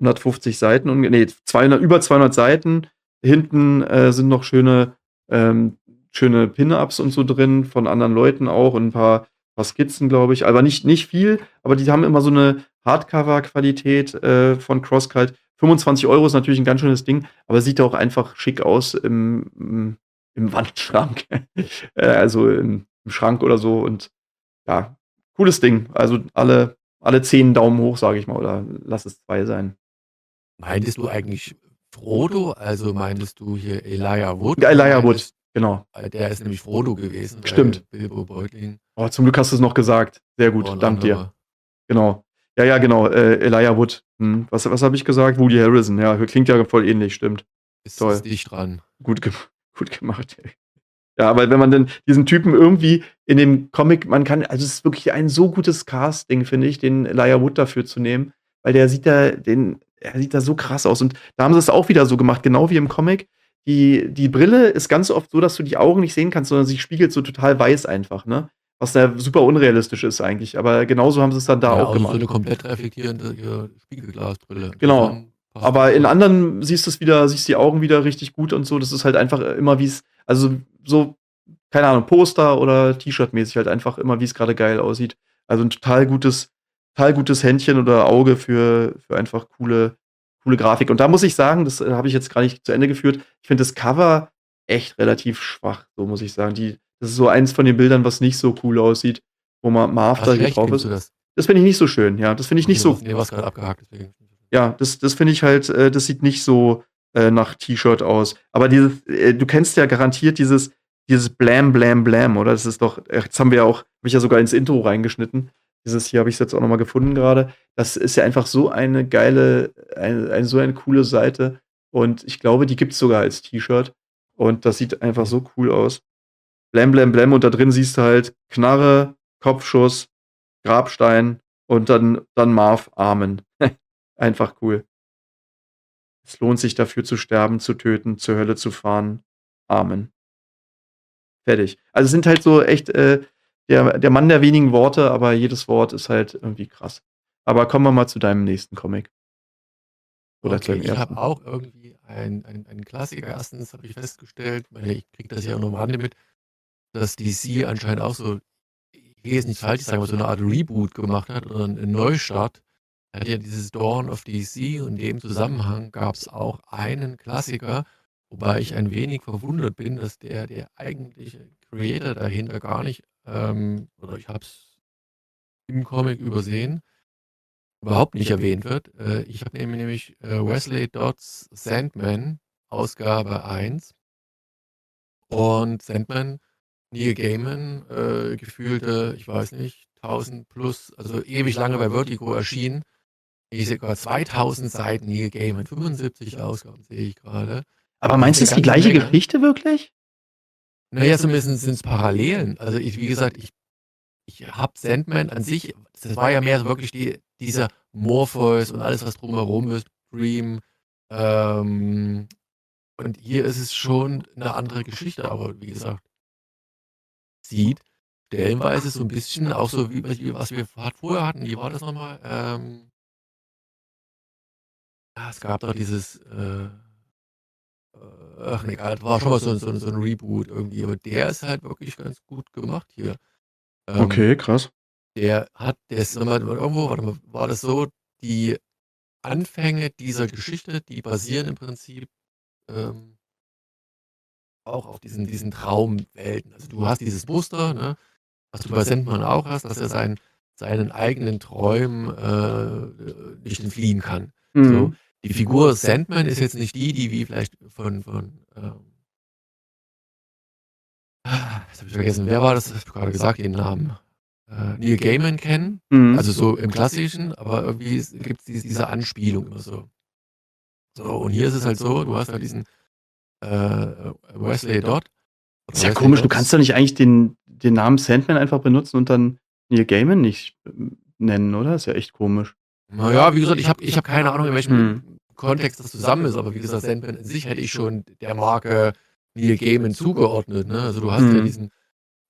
150 Seiten unge ne, 200 über 200 Seiten. Hinten, äh, sind noch schöne ähm, schöne Pin-Ups und so drin von anderen Leuten auch und 'n paar paar Skizzen, glaube ich, aber nicht nicht viel, aber die haben immer so 'ne Hardcover-Qualität, äh, von CrossCult. 25 € ist natürlich 'n ganz schönes Ding, aber sieht auch einfach schick aus im im im Wandschrank. Äh, also, im im Schrank oder so und ja, cooles Ding. Also, alle alle 10 Daumen hoch, sage ich mal, oder lass es 2 sein. Meintest du eigentlich Frodo? Also, meintest du hier Elijah Wood Elijah Wood, genau. weil der ist nämlich Frodo gewesen Stimmt. Bilbo Beutlin. Oh, zum Glück hast du's noch gesagt. Sehr gut, Und danke dir. Genau. Ja, ja, genau, äh, Elijah Wood. Hm, was was habe ich gesagt? Woody Harrison. Ja, klingt ja voll ähnlich, stimmt. Ist Toll. dicht dran. Gut, ge gut gemacht, ey. Ja, aber wenn man dann diesen Typen irgendwie in dem Comic, man kann, also es ist wirklich ein so gutes Casting, finde ich, den Elijah Wood dafür zu nehmen, weil der sieht da, den, er sieht da so krass aus. Und da haben sie es auch wieder so gemacht, genau wie im Comic. Die, die Brille ist ganz oft so, dass du die Augen nicht sehen kannst, sondern sie spiegelt so total weiß einfach, ne? Was da super unrealistisch ist eigentlich. Aber genauso haben sie es dann da ja, auch gemacht. So eine komplett reflektierende Spiegelglasbrille. Genau. Aber in anderen siehst du es wieder, siehst die Augen wieder richtig gut und so. Das ist halt einfach immer, wie es, also so, keine Ahnung, Poster oder T-Shirt-mäßig halt einfach immer, wie es gerade geil aussieht. Also ein total gutes, total gutes Händchen oder Auge für, für einfach coole, coole Grafik. Und da muss ich sagen, das äh, habe ich jetzt gar nicht zu Ende geführt. Ich finde das Cover echt relativ schwach, so muss ich sagen. Die, das ist so eins von den Bildern, was nicht so cool aussieht, wo man Marv da drauf ist. Das, das finde ich nicht so schön, ja. Das finde ich nicht nee, so. Nee, was gerade abgehakt, deswegen. Ja, das, das finde ich halt, äh, das sieht nicht so äh, nach T-Shirt aus. Aber dieses, äh, du kennst ja garantiert dieses, dieses Blam, Blam, Blam, oder? Das ist doch, äh, jetzt haben wir ja auch, habe ich ja sogar ins Intro reingeschnitten. Dieses hier habe ich jetzt auch nochmal gefunden gerade. Das ist ja einfach so eine geile, eine, eine, so eine coole Seite. Und ich glaube, die gibt es sogar als T-Shirt. Und das sieht einfach so cool aus. Blam, Blam, Blam. Und da drin siehst du halt Knarre, Kopfschuss, Grabstein und dann, dann Marv Armen. einfach cool. Es lohnt sich dafür zu sterben, zu töten, zur Hölle zu fahren. Amen. Fertig. Also es sind halt so echt äh, der, der Mann der wenigen Worte, aber jedes Wort ist halt irgendwie krass. Aber kommen wir mal zu deinem nächsten Comic. Oder okay, ich habe auch irgendwie einen ein Klassiker. Erstens habe ich festgestellt, weil ich kriege das ja auch nochmal mit, dass DC anscheinend auch so, ich gehe jetzt nicht falsch sagen, aber so eine Art Reboot gemacht hat oder einen Neustart. Er hat ja dieses Dawn of DC und in dem Zusammenhang gab es auch einen Klassiker, wobei ich ein wenig verwundert bin, dass der, der eigentliche Creator dahinter gar nicht, ähm, oder ich habe es im Comic übersehen, überhaupt nicht erwähnt wird. Äh, ich habe nämlich äh, Wesley Dodds Sandman, Ausgabe 1. Und Sandman, Neil Gaiman, äh, gefühlte, ich weiß nicht, 1000 plus, also ewig lange bei Vertigo erschienen. Ich sehe gerade 2000 Seiten Neil Gaiman, 75 Ausgaben sehe ich gerade. Aber meinst du, es ist die gleiche Menge. Geschichte wirklich? Naja, zumindest sind es Parallelen. Also ich, wie gesagt, ich, ich habe Sandman an sich, das war ja mehr so wirklich die, dieser Morpheus und alles, was drumherum ist, Dream. Ähm, und hier ist es schon eine andere Geschichte, aber wie gesagt, sieht stellenweise so ein bisschen auch so wie, wie was wir vorher hatten. Wie war das nochmal? Ähm, ja, es gab doch dieses, äh, ach egal, das war schon mal so, so, so ein Reboot irgendwie, aber der ist halt wirklich ganz gut gemacht hier. Ähm, Okay, krass. der hat, der ist immer irgendwo, warte mal, war das so, die Anfänge dieser Geschichte, die basieren im Prinzip ähm, auch auf diesen, diesen Traumwelten. Also du hast dieses Muster, ne, was du bei Sandman auch hast, dass er seinen, seinen eigenen Träumen äh, nicht entfliehen kann. So. Die Figur Sandman ist jetzt nicht die, die wie vielleicht von, von ähm, jetzt habe ich vergessen, wer war das? Ich habe gerade gesagt, den Namen. Äh, Neil Gaiman kennen, mhm. also so im Klassischen, aber irgendwie gibt es diese Anspielung immer so. So, und hier ist es halt so, du hast halt diesen äh, Wesley Dodd. Ist ja komisch, du kannst doch nicht eigentlich den, den Namen Sandman einfach benutzen und dann Neil Gaiman nicht äh, nennen, oder? Ist ja echt komisch. Naja, wie gesagt, ich habe ich hab keine Ahnung, in welchem hm. Kontext das zusammen ist, aber wie gesagt, Sandman in sich hätte ich schon der Marke Neil Gaiman zugeordnet. Ne? Also du hast hm. ja diesen,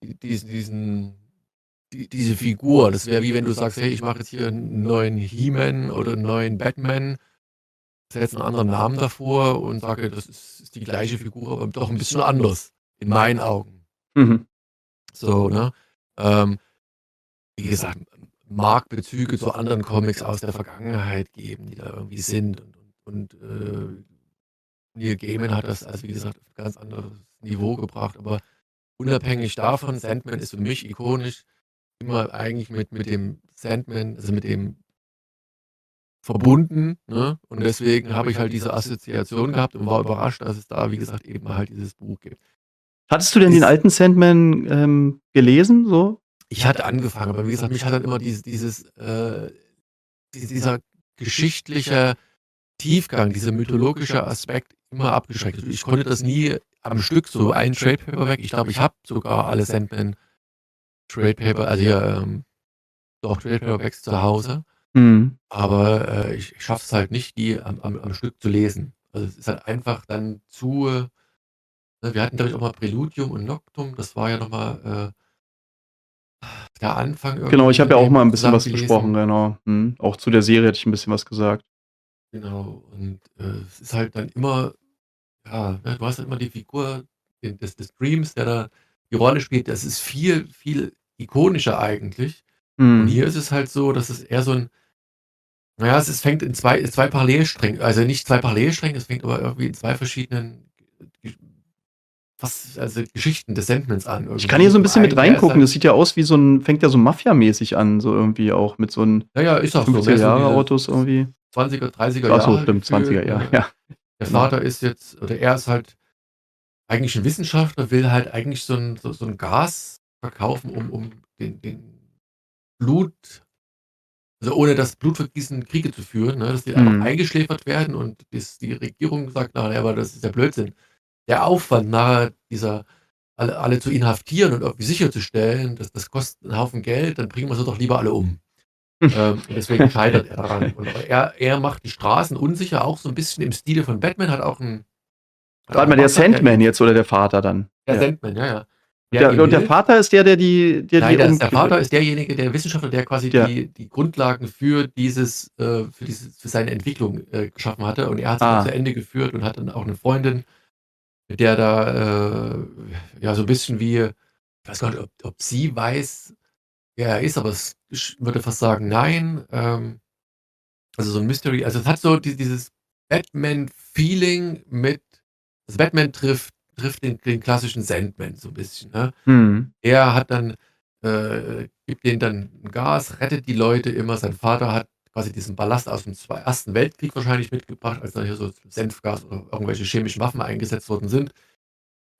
diesen, diesen die, diese Figur. Das wäre wie wenn du sagst, hey, ich mache jetzt hier einen neuen He-Man oder einen neuen Batman, setze einen anderen Namen davor und sage, das ist, ist, die gleiche Figur, aber doch ein bisschen anders, in meinen Augen. Mhm. So, ne? Ähm, wie gesagt, mag Bezüge zu anderen Comics aus der Vergangenheit geben, die da irgendwie sind. Und, und, und äh, Neil Gaiman hat das, also wie gesagt, auf ein ganz anderes Niveau gebracht. Aber unabhängig davon, Sandman ist für mich ikonisch immer eigentlich mit, mit dem Sandman, also mit dem verbunden. Ne? Und deswegen habe ich halt diese Assoziation gehabt und war überrascht, dass es da, wie gesagt, eben halt dieses Buch gibt. Hattest du denn ist, den alten Sandman ähm, gelesen? So? Ich hatte angefangen, aber wie gesagt, mich hat dann immer dieses, dieses äh, dieser geschichtliche Tiefgang, dieser mythologische Aspekt immer abgeschreckt. Ich konnte das nie am Stück, so ein Trade Paperback. Ich glaube, ich habe sogar alle Sandman Trade Paper, also hier, ähm, doch Trade Paperbacks zu Hause. Mhm. Aber äh, ich, ich schaffe es halt nicht, die am, am, am Stück zu lesen. Also es ist halt einfach dann zu. Äh, wir hatten, glaube ich, auch mal Preludium und Noctum. Das war ja nochmal äh, der Anfang. Genau, ich habe ja auch mal ein bisschen was besprochen, genau. Mhm. Auch zu der Serie hätte ich ein bisschen was gesagt. Genau, und äh, es ist halt dann immer, ja, ne, du hast halt immer die Figur des, des Dreams, der da die Rolle spielt. Das ist viel, viel ikonischer eigentlich. Mhm. Und hier ist es halt so, dass es eher so ein, naja, es, es fängt in zwei, zwei Parallelsträngen, also nicht zwei Parallelstränge, es fängt aber irgendwie in zwei verschiedenen was, also Geschichten des Sandmans an. Irgendwie. Ich kann hier so ein bisschen mit reingucken. Das sieht ja aus wie so ein, fängt ja so Mafia-mäßig an, so irgendwie auch mit so einem ja, ja, ist auch 50er so, Jahre Autos irgendwie. 20er, 30er Jahre. Achso, stimmt, 20er Jahre, ja. Der Vater ist jetzt, oder er ist halt eigentlich ein Wissenschaftler, will halt eigentlich so ein, so, so ein Gas verkaufen, um, um den, den Blut, also ohne das Blutvergießen Kriege zu führen, ne, dass die mhm. einfach eingeschläfert werden und das, die Regierung sagt, naja, aber das ist ja Blödsinn. Der Aufwand, nachher dieser alle, alle zu inhaftieren und irgendwie sicherzustellen, dass das kostet einen Haufen Geld, dann bringen wir sie doch lieber alle um. ähm, deswegen scheitert er daran. Und er, er macht die Straßen unsicher, auch so ein bisschen im Stile von Batman, hat auch ein. Warte mal, der Sandman jetzt oder der Vater dann? Der ja. Sandman, ja, ja. Der, und der Vater ist der, der die. Der Nein, die der, der, Vater ist derjenige, der Wissenschaftler, der quasi ja. die, die Grundlagen für dieses, äh, für dieses, für seine Entwicklung äh, geschaffen hatte. Und er hat es ah. zu Ende geführt und hat dann auch eine Freundin, der da äh, ja so ein bisschen wie, ich weiß gar nicht, ob, ob sie weiß, wer er ist, aber es, ich würde fast sagen, nein. Ähm, also so ein Mystery. Also es hat so die, dieses Batman-Feeling mit, das Batman trifft trifft den, den klassischen Sandman so ein bisschen. Ne? Mhm. Er hat dann, äh, gibt denen dann Gas, rettet die Leute immer. Sein Vater hat quasi diesen Ballast aus dem Ersten Weltkrieg wahrscheinlich mitgebracht, als da hier so Senfgas oder irgendwelche chemischen Waffen eingesetzt worden sind.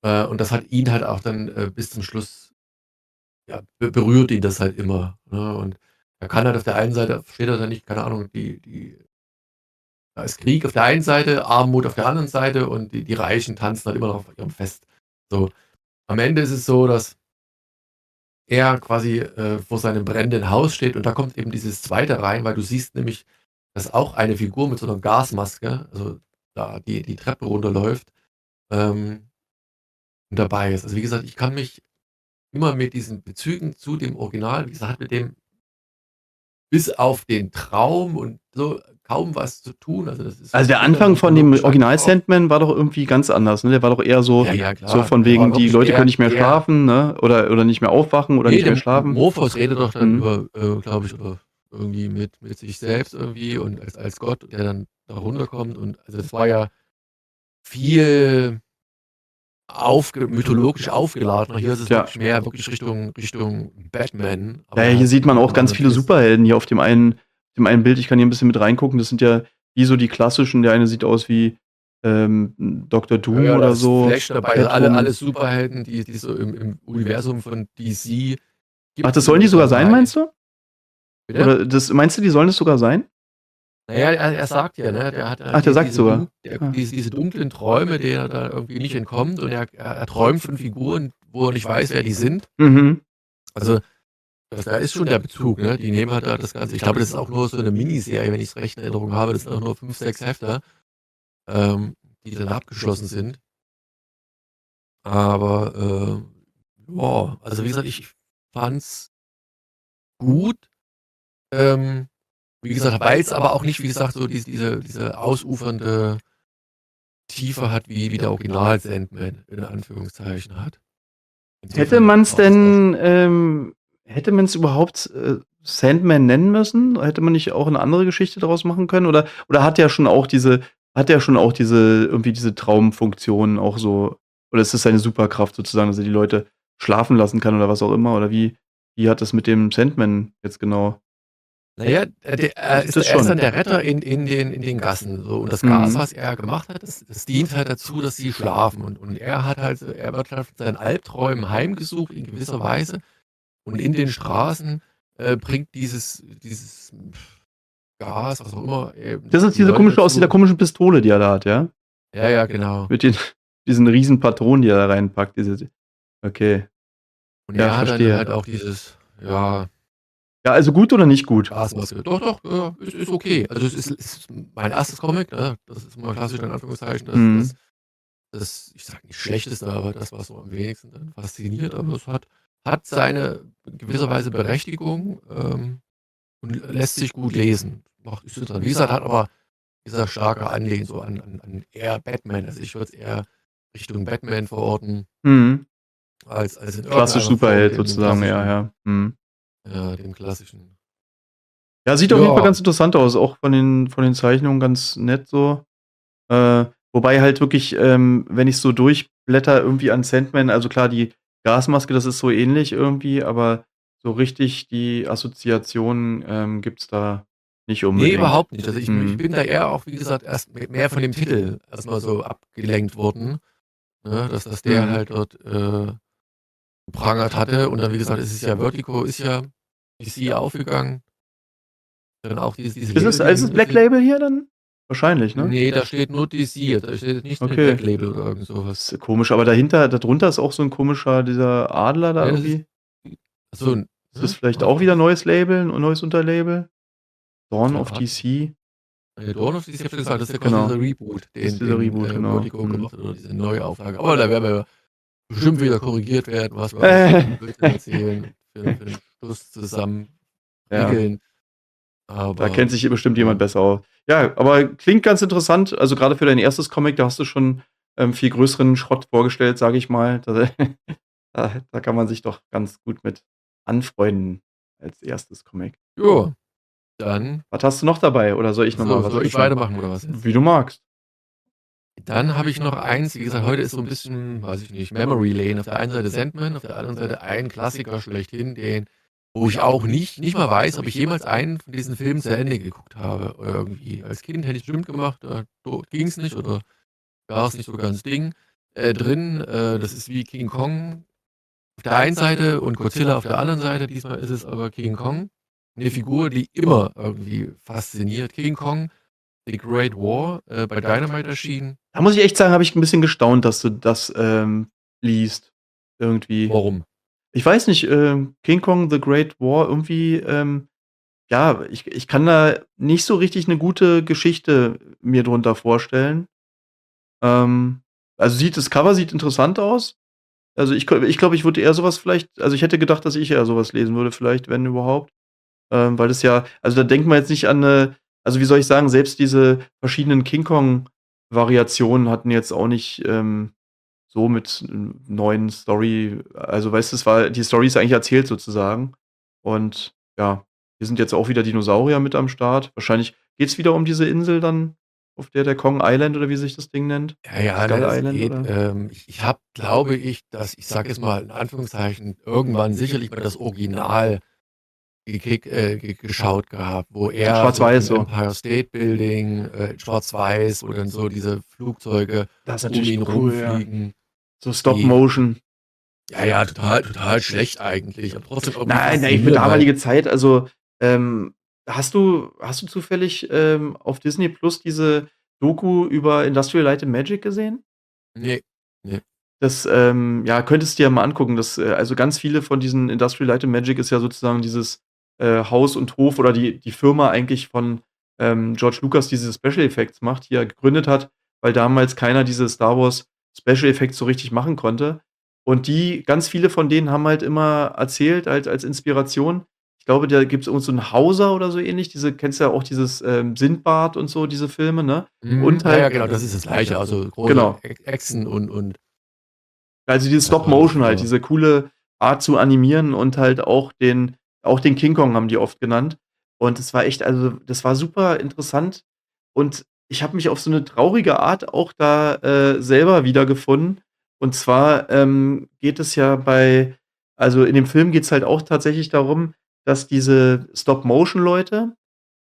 Äh, und das hat ihn halt auch dann äh, bis zum Schluss, ja, berührt ihn das halt immer. Ne? Und er kann halt auf der einen Seite, steht er da nicht, keine Ahnung, die, die da ist Krieg auf der einen Seite, Armut auf der anderen Seite und die, die Reichen tanzen halt immer noch auf ihrem Fest. So. Am Ende ist es so, dass er quasi äh, vor seinem brennenden Haus steht und da kommt eben dieses zweite rein, weil du siehst nämlich, dass auch eine Figur mit so einer Gasmaske, also da die, die Treppe runterläuft, ähm, dabei ist. Also wie gesagt, ich kann mich immer mit diesen Bezügen zu dem Original, wie gesagt, mit dem bis auf den Traum und so kaum was zu tun. Also, also der Anfang von dem Original Sandman war doch irgendwie ganz anders. Ne? Der war doch eher so, ja, ja, so von wegen, die Leute können nicht mehr schlafen ne? oder, oder nicht mehr aufwachen oder nee, nicht mehr schlafen. Morphos redet doch dann mhm. über, äh, glaube ich, oder irgendwie mit, mit sich selbst irgendwie und als, als Gott, der dann da runterkommt. Und also es war ja viel aufge mythologisch aufgeladen. Hier ist es ja. wirklich mehr wirklich Richtung, Richtung Batman. ja, hier sieht man auch ganz viele Superhelden hier auf dem einen, dem einen Bild. Ich kann hier ein bisschen mit reingucken. Das sind ja wie so die klassischen. Der eine sieht aus wie ähm, Dr. Doom ja, oder so. Flash dabei, also alle, alle Superhelden, die, die so im, im Universum von DC gibt. Ach, das sollen die sogar sein, meinst du? Bitte? Oder das, meinst du, die sollen es sogar sein? Naja, er, er sagt ja, ne? Der hat Ach, der sagt sogar. Der, ah. diese, diese, dunklen Träume, denen er da irgendwie nicht entkommt und er, er, träumt von Figuren, wo er nicht weiß, wer die sind. Mhm. Also, das, da ist schon der Bezug, ne? Die nehmen halt da das Ganze. Ich glaube, das ist auch nur so eine Miniserie, wenn ich es recht in Erinnerung habe. Das sind auch nur fünf, sechs Hefter, ähm, die dann abgeschlossen sind. Aber, äh, boah, also wie gesagt, ich fand's gut. Ähm, wie gesagt, weil es aber auch nicht, wie gesagt, so diese, diese, diese ausufernde Tiefe hat, wie, wie der Original Sandman in Anführungszeichen hat. Hätte man es denn, ähm, hätte man es überhaupt äh, Sandman nennen müssen? Hätte man nicht auch eine andere Geschichte daraus machen können? Oder, oder hat der schon auch diese, hat er schon auch diese, irgendwie diese Traumfunktion auch so, oder ist das seine Superkraft sozusagen, dass er die Leute schlafen lassen kann oder was auch immer? Oder wie, wie hat das mit dem Sandman jetzt genau? Naja, der, der, er, ist, er ist dann der Retter in, in, den, in den Gassen. So. Und das Gas, mhm. was er gemacht hat, das, das dient halt dazu, dass sie schlafen. Und, und er hat halt, er wird halt seinen Albträumen heimgesucht in gewisser Weise. Und in den Straßen äh, bringt dieses, dieses Gas, was auch immer, eben Das ist die diese Leute komische aus dieser komischen Pistole, die er da hat, ja? Ja, ja, genau. Mit den diesen riesen Patronen, die er da reinpackt, diese okay. Und Ja, er hat dann verstehe. halt auch dieses, ja Ja, also gut oder nicht gut? Gasmaske. Doch, doch, ja, ist ist okay. Also, es ist ist mein 1. Comic, ne? Das ist mal klassisch in Anführungszeichen, das Mhm. das das ich sage nicht Schlechteste, aber das, was so am wenigsten dann fasziniert, aber es hat hat seine in gewisser Weise Berechtigung, ähm, und lässt sich gut lesen. Macht ist interessant. Wie gesagt, hat aber dieser starke Anlehnen so an an an eher Batman. Also, ich würde es eher Richtung Batman verorten Mhm. als als in Klassisch Superheld sozusagen, ja, ja. Mhm. ja, dem klassischen Ja, sieht auf jeden Fall ganz interessant aus, auch von den von den Zeichnungen ganz nett so. Äh, wobei halt wirklich, ähm, wenn ich so durchblätter irgendwie an Sandman also klar, die Gasmaske, das ist so ähnlich irgendwie, aber so richtig die Assoziation, ähm, gibt's da nicht unbedingt. überhaupt nicht. Also, ich ich Mhm. bin da eher auch, wie gesagt, erst me mehr von dem Titel erst mal so abgelenkt worden, ne, dass dass der Mhm. halt dort, äh, geprangert hatte und dann, wie gesagt, ist es ja Vertigo ist ja DC aufgegangen. Dann auch dieses diese Ist es Label ist es Black Label hier dann? Wahrscheinlich, ne? Ne, da steht nur DC, da steht nicht Okay. Black Label oder irgend so was. Das ist komisch, aber dahinter da drunter ist auch so 'n komischer dieser Adler da Ja, das ist irgendwie. ach so 'n Ist das ne? vielleicht auch wieder okay. neues Label 'n neues Unterlabel? Dawn Ja, of DC. Ne, Dawn of DC, ich schon gesagt, das ist ja quasi Genau. dieser Reboot, Das ist den dieser den, Reboot, äh, genau. Vertigo Mhm. gemacht hat oder diese Neuauflage. Aber da werden wir bestimmt wieder korrigiert werden, was wir Äh. erzählen, für für den Schluss zusammen Ja. regeln. Da Aber kennt sich bestimmt jemand ja. besser aus. Ja, aber klingt ganz interessant. Also, grade für dein 1. Comic, da hast du schon, ähm, viel größeren Schrott vorgestellt, sage ich mal. Da da da kann man sich doch ganz gut mit anfreunden als 1. Comic. Ja, dann Was hast du noch dabei oder soll ich noch mal So, was soll ich weitermachen oder was jetzt? Wie du magst. Dann habe ich noch eins, wie gesagt, heute ist so 'n bisschen, weiß ich nicht, Memory Lane. Auf der einen Seite Sandman, auf der anderen Seite ein Klassiker schlechthin, den wo ich auch nicht nicht mal weiß, ob ich jemals einen von diesen Filmen zu Ende geguckt habe irgendwie. Als Kind hätte ich's bestimmt gemacht, da do ging's nicht oder war's nicht so ganz Ding. Äh, drin, äh, das ist wie King Kong auf der einen Seite und Godzilla auf der anderen Seite. Diesmal ist es aber King Kong. 'Ne Figur, die immer irgendwie fasziniert. King Kong, The Great War, äh, bei Dynamite erschienen. Da muss ich echt sagen, habe ich 'n bisschen gestaunt, dass du das, ähm, liest irgendwie. Warum? Ich weiß nicht, ähm, King Kong: The Great War irgendwie, ähm ja, ich ich kann da nicht so richtig 'ne gute Geschichte mir drunter vorstellen. Ähm, also, sieht das Cover sieht interessant aus. Also, ich gl ich glaube, ich würde eher so was vielleicht also, ich hätte gedacht, dass ich eher so was lesen würde vielleicht, wenn überhaupt. Ähm, weil das ja also, da denkt man jetzt nicht an 'ne also, wie soll ich sagen, selbst diese verschiedenen King Kong-Variationen hatten jetzt auch nicht, ähm, so mit neuen Story also, weißt du, es war die Story ist eigentlich erzählt sozusagen. Und ja, hier sind jetzt auch wieder Dinosaurier mit am Start. Wahrscheinlich geht's wieder um diese Insel dann, auf der der Kong Island oder wie sich das Ding nennt? Ja, ja, Skull es Island, geht, ähm ich habe, glaube ich, das ich sage jetzt mal in Anführungszeichen, irgendwann sicherlich mal das Original äh, ge geschaut gehabt, wo er Schwarz-Weiß so. Empire State Building, äh, Schwarz-Weiß, dann so diese Flugzeuge Das ist um natürlich ihn cool, ja. rumfliegen. So Stop Die Motion. Ja, ja, total total schlecht eigentlich, aber trotzdem Nein, nein, für damalige Zeit, also, ähm, hast du hast du zufällig, ähm, auf Disney Plus diese Doku über Industrial Light and Magic gesehen? Ne, ne. Das, ähm, ja, könntest dir ja mal angucken. Das, äh also, ganz viele von diesen Industrial Light and Magic ist ja sozusagen dieses, äh, Haus und Hof oder die die Firma eigentlich von, ähm, George Lucas, die diese Special Effects macht, die er gegründet hat, weil damals keiner diese Star Wars Special Effects so richtig machen konnte. Und die ganz viele von denen haben halt immer erzählt halt als Inspiration ich glaube, da gibt's irgend so 'n Hauser oder so ähnlich, diese kennst du ja auch dieses, ähm, Sindbad und so, diese Filme, ne? Mhm. Und Ja, halt ja, genau, das ist das Gleiche, also, große Genau. Echsen und und Also, dieses Ja, Stop Motion halt, genau. diese coole Art zu animieren und halt auch den auch den King Kong haben die oft genannt. Und das war echt also, das war super interessant. Und ich habe mich auf so 'ne traurige Art auch da, äh, selber wiedergefunden. Und zwar, ähm, geht es ja bei also, in dem Film geht's halt auch tatsächlich darum, dass diese Stop Motion Leute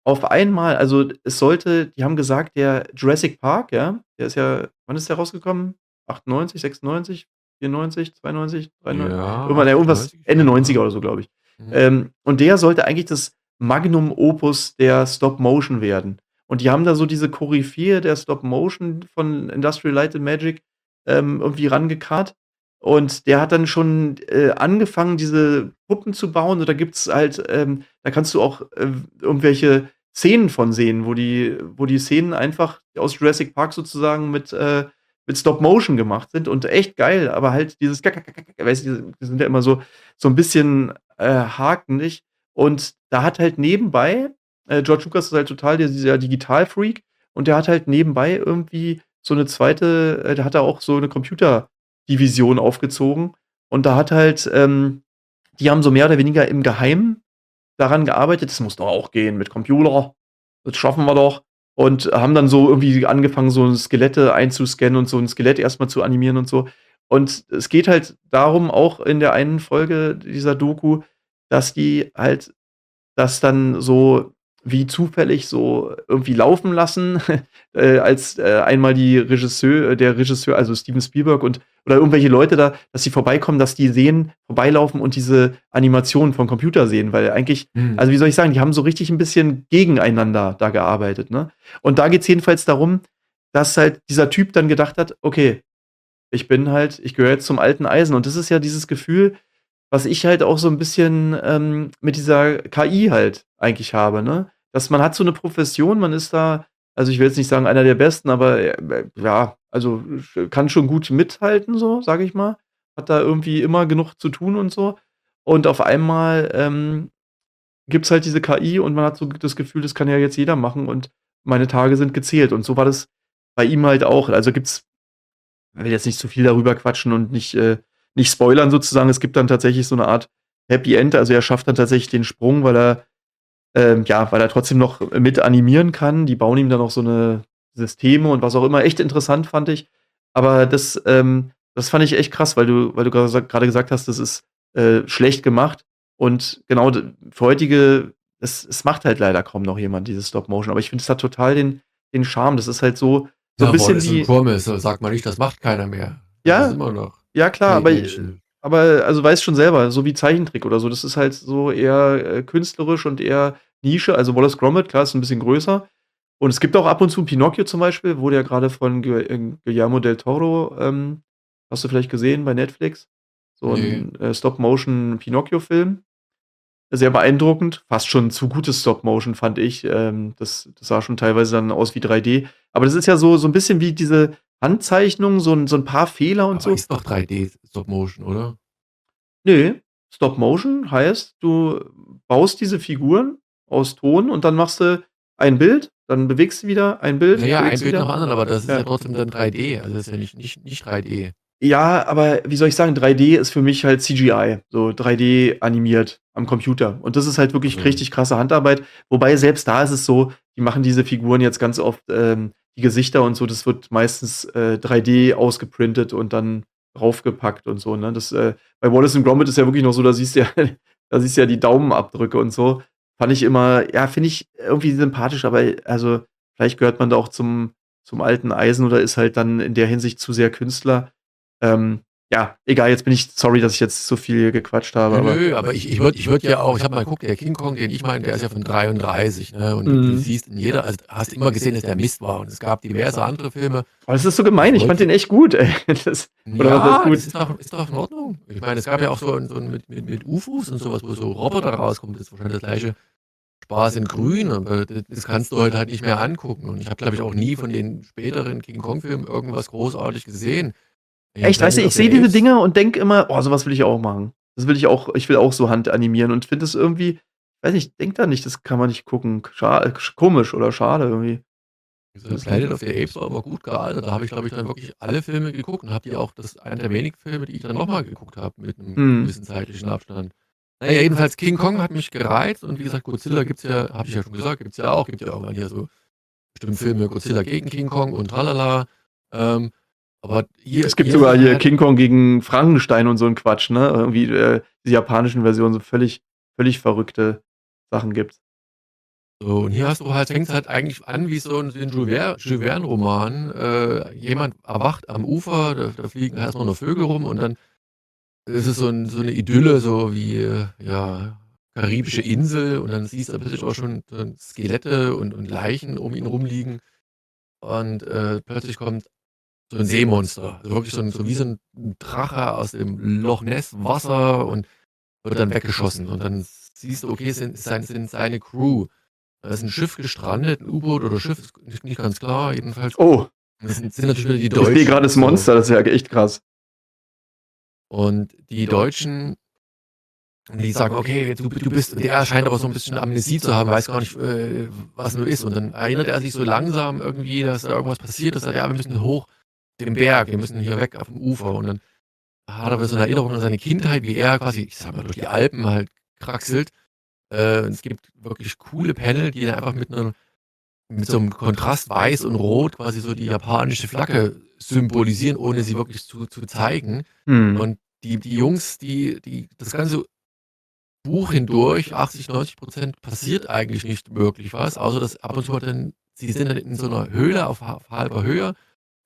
auf einmal also, es sollte die haben gesagt, der Jurassic Park, ja, der ist ja wann ist der rausgekommen? 98, 96, 94, 92, 93? Ja, Irgendwann ja, irgendwas 98, Ende ja. 90er oder so, glaube ich. Mhm. Ähm, und der sollte eigentlich das Magnum Opus der Stop Motion werden. Und die haben da so diese Koryphäe der Stop Motion von Industrial Light and Magic, ähm, irgendwie rangekarrt. Und der hat dann schon, äh, angefangen, diese Puppen zu bauen. Und da gibt's halt, ähm da kannst du auch, äh, irgendwelche Szenen von sehen, wo die wo die Szenen einfach aus Jurassic Park sozusagen mit, äh mit Stop Motion gemacht sind und echt geil, aber halt dieses weißt du, die sind ja immer so so 'n bisschen, äh, hakelig. Und da hat halt nebenbei äh, George Lucas ist halt total dieser Digital-Freak und der hat halt nebenbei irgendwie so 'ne zweite äh, der hat da auch so 'ne Computerdivision aufgezogen. Und da hat halt, ähm die haben so mehr oder weniger im Geheimen daran gearbeitet. Das muss doch auch gehen mit Computer. Das schaffen wir doch. Und haben dann so irgendwie angefangen, so Skelette einzuscannen und so 'n Skelett erst mal zu animieren und so. Und es geht halt darum, auch in der einen Folge dieser Doku, dass die halt das dann so wie zufällig so irgendwie laufen lassen, äh, als, äh, einmal die Regisseur der Regisseur, also Steven Spielberg und oder irgendwelche Leute da, dass sie vorbeikommen, dass die sehen vorbeilaufen und diese Animationen vom Computer sehen, weil eigentlich Mhm. also, wie soll ich sagen, die haben so richtig 'n bisschen gegeneinander da gearbeitet, ne? Und da geht's jedenfalls darum, dass halt dieser Typ dann gedacht hat: „Okay, ich bin halt ich gehöre jetzt zum alten Eisen.“ Und das ist ja dieses Gefühl, was ich halt auch so 'n bisschen, ähm, mit dieser KI halt eigentlich habe, ne? Dass man hat so 'ne Profession, man ist da also, ich will jetzt nicht sagen, einer der Besten, aber, äh, ja, also, kann schon gut mithalten so, sage ich mal. Hat da irgendwie immer genug zu tun und so. Und auf einmal, ähm, gibt's halt diese KI und man hat so das Gefühl, das kann ja jetzt jeder machen und meine Tage sind gezählt. Und so war das bei ihm halt auch. Also, gibt's ich will jetzt nicht zu viel darüber quatschen und nicht, äh nicht spoilern sozusagen. Es gibt dann tatsächlich so 'ne Art Happy End. Also, er schafft dann tatsächlich den Sprung, weil er ähm, ja, weil er trotzdem noch mit animieren kann. Die bauen ihm dann auch so 'ne Systeme und was auch immer. Echt interessant, fand ich. Aber das, ähm das fand ich echt krass, weil du weil du grade gesagt hast, das ist, äh, schlecht gemacht. Und genau für heutige es es macht halt leider kaum noch jemand dieses Stop Motion. Aber ich finde, es hat total den den Charme. Das ist halt so so Ja, bisschen Wallace und wie Gromit, so sagt man nicht, das macht keiner mehr. Das Ja, ist immer noch ja klar, aber Menschen. aber also, weißt schon selber, so wie Zeichentrick oder so. Das ist halt so eher, äh, künstlerisch und eher Nische. Also, Wallace Gromit, klar, ist 'n bisschen größer. Und es gibt auch ab und zu Pinocchio zum Beispiel, wurde ja grade von äh, Guillermo del Toro, ähm hast du vielleicht gesehen bei Netflix? So Ne. 'n, äh, Stop Motion Pinocchio-Film. Sehr beeindruckend, fast schon zu gutes Stop Motion, fand ich. Ähm, das das sah schon teilweise dann aus wie 3D. Aber das ist ja so so 'n bisschen wie diese Handzeichnung, so 'n so 'n paar Fehler und Aber so. ist doch 3D Stop Motion, oder? Ne, Stop Motion heißt, du baust diese Figuren aus Ton und dann machst du ein Bild, dann bewegst du wieder ein Bild, Ja, ein Bild nach wieder. dem anderen, aber das ist ja Ja. trotzdem dann 3D. Also, das ist ja nicht nicht nicht 3D. Ja, aber wie soll ich sagen, 3D ist für mich halt CGI, so 3D animiert am Computer. Und das ist halt wirklich Mhm. richtig krasse Handarbeit. Wobei selbst da ist es so, die machen diese Figuren jetzt ganz oft, ähm die Gesichter und so, das wird meistens, äh, 3D ausgeprintet und dann draufgepackt und so, ne? Das, äh bei Wallace und Gromit ist ja wirklich noch so, da siehst du ja da siehst du ja die Daumenabdrücke und so. Fand ich immer ja, finde ich irgendwie sympathisch, aber, also, vielleicht gehört man da auch zum zum alten Eisen oder ist halt dann in der Hinsicht zu sehr Künstler. Ähm, ja, egal, jetzt bin ich sorry, dass ich jetzt so viel gequatscht habe, Nö, aber nö, aber ich ich würde ich würde ja auch ich habe mal geguckt, der King Kong, den ich meine, der ist ja von 33, ne? Und du du Mhm. siehst in jeder also, hast immer gesehen, dass der Mist war. Und es gab diverse andere Filme. Oh, das ist so gemein. Ich fand den echt gut, ey. Das oder Ja, heißt gut? das ist doch ist doch in Ordnung. Ich meine, es gab ja auch so so mit mit mit UFOs und so was, wo so Roboter rauskommen. Das ist wahrscheinlich das gleiche Spaß in Grün, aber das kannst du heute halt nicht mehr angucken. Und ich habe, glaube ich, auch nie von den späteren King Kong-Filmen irgendwas großartig gesehen. Ja, Echt, weißt du, ich sehe diese Apes Dinge und denke immer: „Oh, so was will ich auch machen.“ Das will ich auch ich will auch so Hand animieren und finde es irgendwie weiß nicht, denke da nicht, das kann man nicht gucken. Scha komisch oder schade irgendwie. Dieser Planet of the Apes war aber gut gealtert. Da habe ich, glaube ich, dann wirklich alle Filme geguckt und habe die auch das ist einer der wenigen Filme, die ich dann noch mal geguckt habe mit 'nem Mhm. gewissen zeitlichen Abstand. Na ja, jedenfalls King Kong hat mich gereizt und wie gesagt, Godzilla gibt's ja habe ich ja schon gesagt, gibt's ja auch. Gibt ja irgendwann hier so bestimmt Filme Godzilla gegen King Kong und tralala. Ähm, aber hier Es gibt hier sogar hier halt King Kong gegen Frankenstein und so 'n Quatsch, ne? Irgendwie, äh, die japanischen Versionen, so völlig völlig verrückte Sachen gibt's. So, und hier hast du halt fängt's halt eigentlich an wie so 'n wie 'n Jules Ver Jules Verne-Roman. Äh, jemand erwacht am Ufer, da da fliegen erst mal nur Vögel rum und dann ist es so 'n so 'ne Idylle, so wie, äh, ja, karibische Insel und dann siehst du plötzlich auch schon Skelette und und Leichen um ihn rumliegen. Und, äh, plötzlich kommt so 'n Seemonster. Also wirklich so 'n so wie so 'n Drache aus dem Loch Ness Wasser und wird dann weggeschossen. Und dann siehst du, okay, es sind sein sind seine Crew. Da ist 'n Schiff gestrandet, 'n U-Boot oder Schiff, ist nicht ganz klar, jedenfalls. Oh. Das sind sind natürlich die Ich sehe Deutschen, grad das. Monster, das ist ja echt krass. Und die Deutschen die sagen: „Okay, du du bist“ der scheint aber so 'n bisschen Amnesie zu haben, weiß gar nicht, äh, was nur ist. Und dann erinnert er sich so langsam irgendwie, dass da irgendwas passiert ist. Sagt: „Ja, wir müssen hoch den Berg, wir müssen hier weg aufm Ufer.“ Und dann hat er wieder so 'ne Erinnerung an seine Kindheit, wie er quasi, ich sage mal, durch die Alpen halt kraxelt. Äh, es gibt wirklich coole Panel, die er einfach mit 'ner mit so 'nem Kontrast Weiß und Rot quasi so die japanische Flagge symbolisieren, ohne sie wirklich zu zu zeigen. Mhm. Und die die Jungs, die die das ganze Buch hindurch, 80, 90% passiert eigentlich nicht wirklich was, außer dass ab und zu dann sie sind dann in so 'ner Höhle auf auf halber Höhe,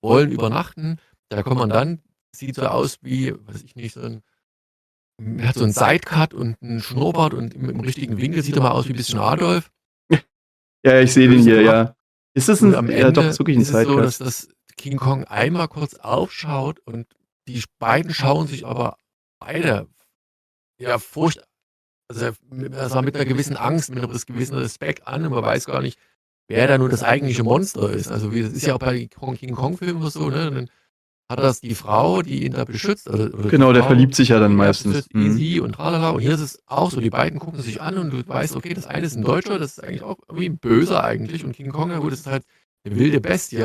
wollen übernachten. Der Kommandant sieht so aus wie, weiß ich nicht, so 'n er hat so 'n Sidecut und 'n Schnurrbart und im im richtigen Winkel sieht er mal aus wie bisschen Adolf. Ja, ich sehe den hier, ja. Ist das Und 'n am ja doch, Ende ist wirklich 'n ist es so, Sidecut. dass dass King Kong einmal kurz aufschaut und die beiden schauen sich aber beide, ja, furcht also, mit also, mit 'ner gewissen Angst, mit 'nem gewissen Respekt an und man weiß gar nicht, wer da nun das eigentliche Monster ist. Also, wie das ist ja auch bei King Kong Filmen immer so, ne? Dann hat er das die Frau, die ihn da beschützt die Genau, der Frau, verliebt sich ja dann meistens. Mhm. sie und tralala. Und hier ist es auch so, die beiden gucken sich an und du weißt, okay, das eine ist 'n Deutscher, das ist eigentlich auch irgendwie 'n Böser eigentlich und King Kong, ja gut, das ist halt 'ne wilde Bestie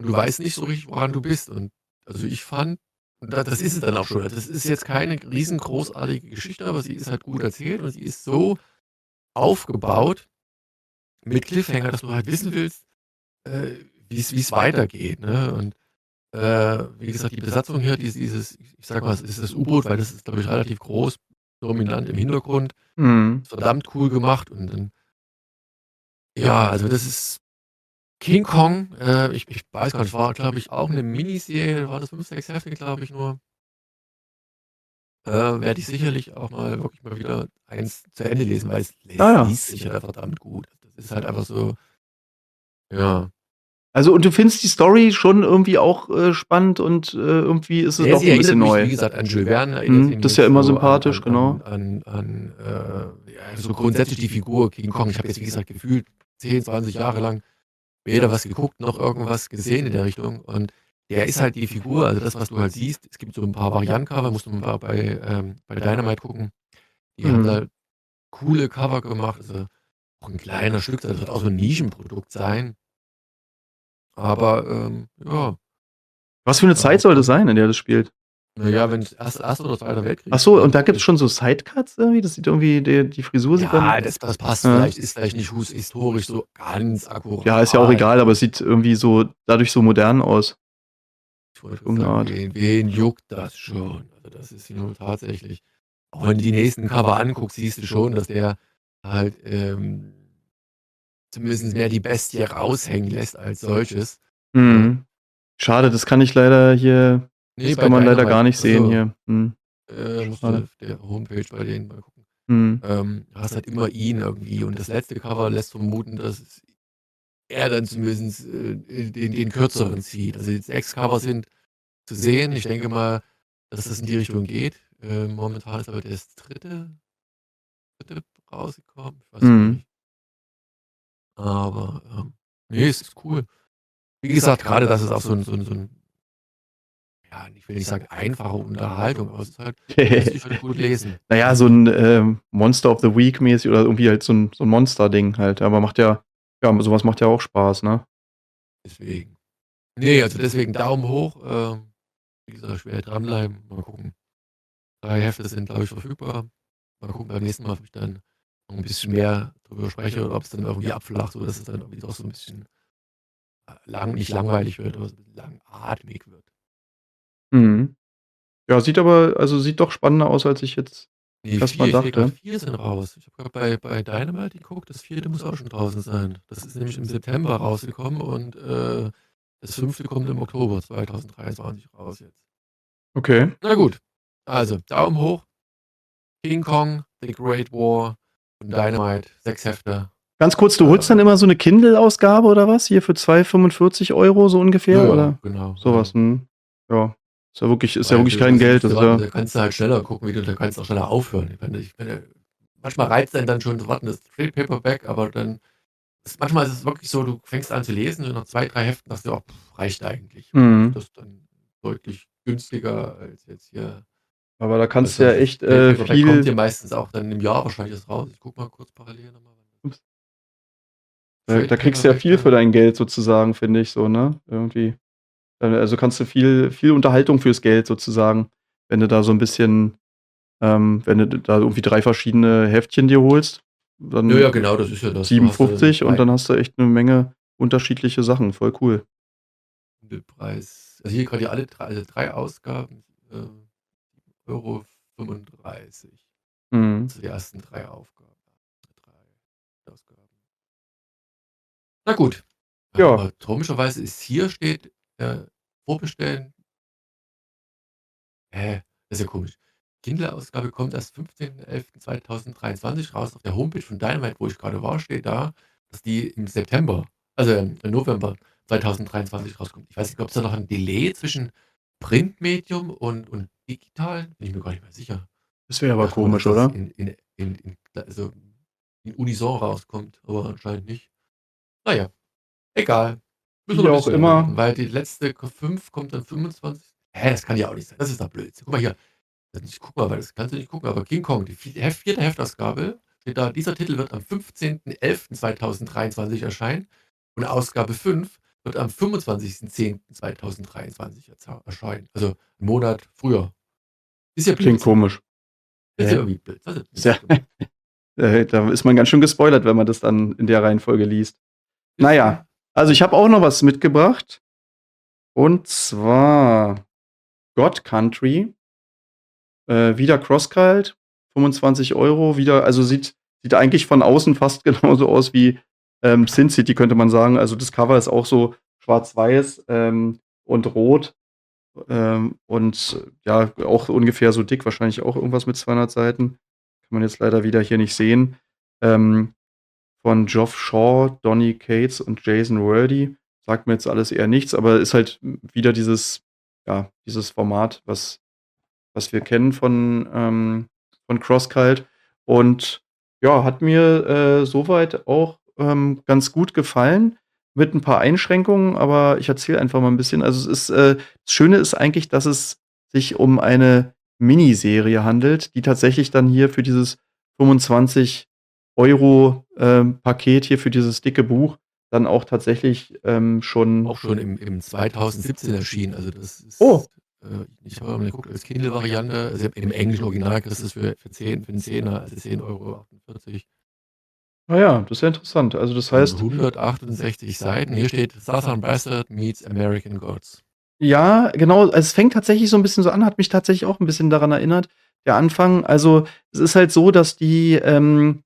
und du weißt nicht so richtig, woran du bist. Und also, ich fand das ist es dann auch schon. Das ist jetzt keine riesengroßartige Geschichte, aber sie ist halt gut erzählt und sie ist so aufgebaut mit Cliffhanger, dass du halt wissen willst, äh, wie's wie's weitergeht, ne? Und, äh, wie gesagt, die Besatzung hier, dies dieses ich sage mal, es ist das U-Boot, weil das ist, glaube ich, relativ groß, dominant im Hintergrund. Mhm. Verdammt cool gemacht und dann ja, also, das ist King Kong, äh, ich ich weiß gar nicht, war, glaube ich, auch 'ne Miniserie, war das 5, 6 Hefte, glaube ich, nur. Äh, werde ich sicherlich auch mal wirklich mal wieder eins zu Ende lesen, weil es es Ah ja. liest sich ja verdammt gut. Ist halt einfach so ja. Also, und du findest die Story schon irgendwie auch, äh, spannend und, äh, irgendwie ist es Ja, doch sie 'n erinnert bisschen mich, neu. wie gesagt, an Jules Verne, erinnert Mhm, das ist ja immer so sympathisch, an genau. an an äh, ja, so grundsätzlich die Figur King Kong. Ich habe jetzt, wie gesagt, gefühlt 10, 20 Jahre lang weder was geguckt noch irgendwas gesehen in der Richtung und der ist halt die Figur, also, das, was du halt siehst. Es gibt so 'n paar Variantencover, musst du mal bei, ähm bei Dynamite gucken. Die haben Mhm. da coole Cover gemacht, also, auch 'n kleiner Stück, das wird auch so 'n Nischenprodukt sein. Aber, ähm, ja. Was für 'ne Zeit soll das sein, in der das spielt? Na ja, wenn's erst Erster oder Zweiter Weltkrieg Ach so, und da gibt's schon so Sidecuts irgendwie? Das sieht irgendwie die die Frisur sieht Ja, dann das das passt Ja. vielleicht, ist vielleicht nicht hus historisch so ganz akkurat. Ja, ist ja auch egal, aber es sieht irgendwie so dadurch so modern aus. Ich wollte sagen, wen wen juckt das schon? Also, das ist nun tatsächlich auch wenn du die nächsten Cover anguckst, siehst du schon, dass der halt, ähm zumindest mehr die Bestie raushängen lässt als solches. Mhm. Schade, das kann ich leider hier Ne, das kann man leider gar nicht sehen Also, hier. Mhm. äh, musst du auf der Homepage bei denen mal gucken. Mhm. Ähm, hast halt immer ihn irgendwie und das letzte Cover lässt vermuten, dass er dann zumindest, äh, den den Kürzeren zieht. Also, die 6 Cover sind zu sehen. Ich denke mal, dass das in die Richtung geht. Äh, momentan ist aber das 3. 3. rausgekommen. Ich weiß Mhm. nicht. Aber, ähm, ne, es ist cool. Wie gesagt, grade das ist auch so 'n so 'n so 'n ja, ich will nicht sagen einfache Unterhaltung, aber es ist halt halt gut lesen. Na ja, so 'n, ähm, Monster of the Week mäßig oder irgendwie halt so 'n so 'n Monsterding halt, aber macht ja ja, so was macht ja auch Spaß, ne? Deswegen. Ne, also, deswegen Daumen hoch. Ähm, wie gesagt, ich werde dranbleiben. Mal gucken. 3 Hefte sind, glaube ich, verfügbar. Mal gucken beim nächsten Mal, ob ich dann noch 'n bisschen mehr drüber spreche oder ob's dann irgendwie abflacht, sodass es dann irgendwie doch so 'n bisschen, äh, lang nicht langweilig wird, aber so langatmig wird. Mhm. Ja, sieht aber also, sieht doch spannender aus, als ich jetzt Ne, erst mal 4, ich sehe grad dachte. 4 sind raus. Ich habe grad bei bei Dynamite geguckt, das 4. muss auch schon draußen sein. Das ist nämlich im September rausgekommen und, äh, das 5. kommt im Oktober 2023 raus jetzt. Okay. Na gut, also, Daumen hoch. King Kong The Great War von Dynamite, sechs Hefte. Ganz kurz, du holst dann immer so eine Kindle-Ausgabe oder was? Hier für 2,45 Euro so ungefähr? Ja, oder? genau. Sowas, hm. Ja. Ist ja wirklich, ist ja wirklich du kein Geld. Das ist warten, ja, Da kannst du halt schneller gucken, wie du, da kannst auch schneller aufhören. Ich meine, ich meine, manchmal reizt einen dann schon zu warten, das Trade Paperback, aber dann, ist, manchmal ist es wirklich so, du fängst an zu lesen und nach zwei, drei Heften sagst du, oh, pff, reicht eigentlich. Mhm. Das ist dann deutlich günstiger als jetzt hier. Aber da kannst das du ja echt äh, kommt viel. dir meistens auch dann im Jahr wahrscheinlich erst raus. Ich guck mal kurz parallel nochmal. Da, da kriegst du ja viel für dein Geld sozusagen, finde ich so, ne? Irgendwie. Also kannst du viel, viel Unterhaltung fürs Geld sozusagen, wenn du da so ein bisschen, ähm, wenn du da irgendwie drei verschiedene Heftchen dir holst, dann Ja, ja, genau, das ist ja das. Du hast, äh, 57 und dann hast du echt eine Menge unterschiedliche Sachen. Voll cool. Preis. Also hier gerade alle drei, also drei Ausgaben, äh, Euro 35. Mhm. Also die ersten drei Aufgaben. Drei Ausgaben. Na gut. Ja. Aber komischerweise ist hier steht, äh, vorbestellen. Hä? Das ist ja komisch. Kindle-Ausgabe kommt erst 15.11.2023 raus. Auf der Homepage von Dynamite, wo ich gerade war, steht da, dass die im September, also im November 2023 rauskommt. Ich weiß nicht, ob es da noch ein Delay zwischen Printmedium und, und digital? Bin ich mir gar nicht mehr sicher. Das wäre aber Ich mal, komisch, oder? In, in, in, also in Unison rauskommt, aber anscheinend nicht. Naja, egal. Müssen Wie auch immer. warten, Weil die letzte 5 kommt dann 25. Hä, das kann ja auch nicht sein. Das ist doch blöd. Guck mal hier. Das nicht, guck mal, weil das kannst du nicht gucken. Aber King Kong, die vierte Heftausgabe, steht da, dieser Titel wird am 15.11.2023 erscheinen und Ausgabe 5 wird am 25.10.2023 erza- erscheinen. Also einen Monat früher. Ist ja. Klingt komisch. Ist ja irgendwie blöd. Ist ja- Äh, Da ist man ganz schön gespoilert, wenn man das dann in der Reihenfolge liest. Naja, also ich habe auch noch was mitgebracht. Und zwar God Country. Äh, wieder Crosscult. 25 Euro. Wieder, also sieht, sieht eigentlich von außen fast genauso aus wie ähm, Sin City, könnte man sagen. Also das Cover ist auch so schwarz-weiß ähm, und rot. Ähm, und ja, auch ungefähr so dick, wahrscheinlich auch irgendwas mit 200 Seiten. Kann man jetzt leider wieder hier nicht sehen. Ähm, von Geoff Shaw, Donny Cates und Jason Wordy. Sagt mir jetzt alles eher nichts, aber ist halt wieder dieses, ja, dieses Format, was, was wir kennen von, ähm, von CrossCult. Und ja, hat mir äh, soweit auch ähm, ganz gut gefallen. Mit ein paar Einschränkungen, aber ich erzähle einfach mal ein bisschen. Also es ist, äh, das Schöne ist eigentlich, dass es sich um eine Miniserie handelt, die tatsächlich dann hier für dieses 25 Euro ähm, Paket hier für dieses dicke Buch dann auch tatsächlich ähm, schon auch schon im, im 2017 erschienen. Also das ist. Oh. Äh, ich habe mal geguckt, als Kindle-Variante, also im englischen Original kriegst du es für, für 10, für einen Zehner, also 10,48 Euro. Naja, das ist ja interessant. Also das heißt, 168 Seiten. Hier steht Southern Bastard meets American Gods. Ja, genau. also Es fängt tatsächlich so ein bisschen so an, hat mich tatsächlich auch ein bisschen daran erinnert. Der Anfang, also es ist halt so, dass die, ähm,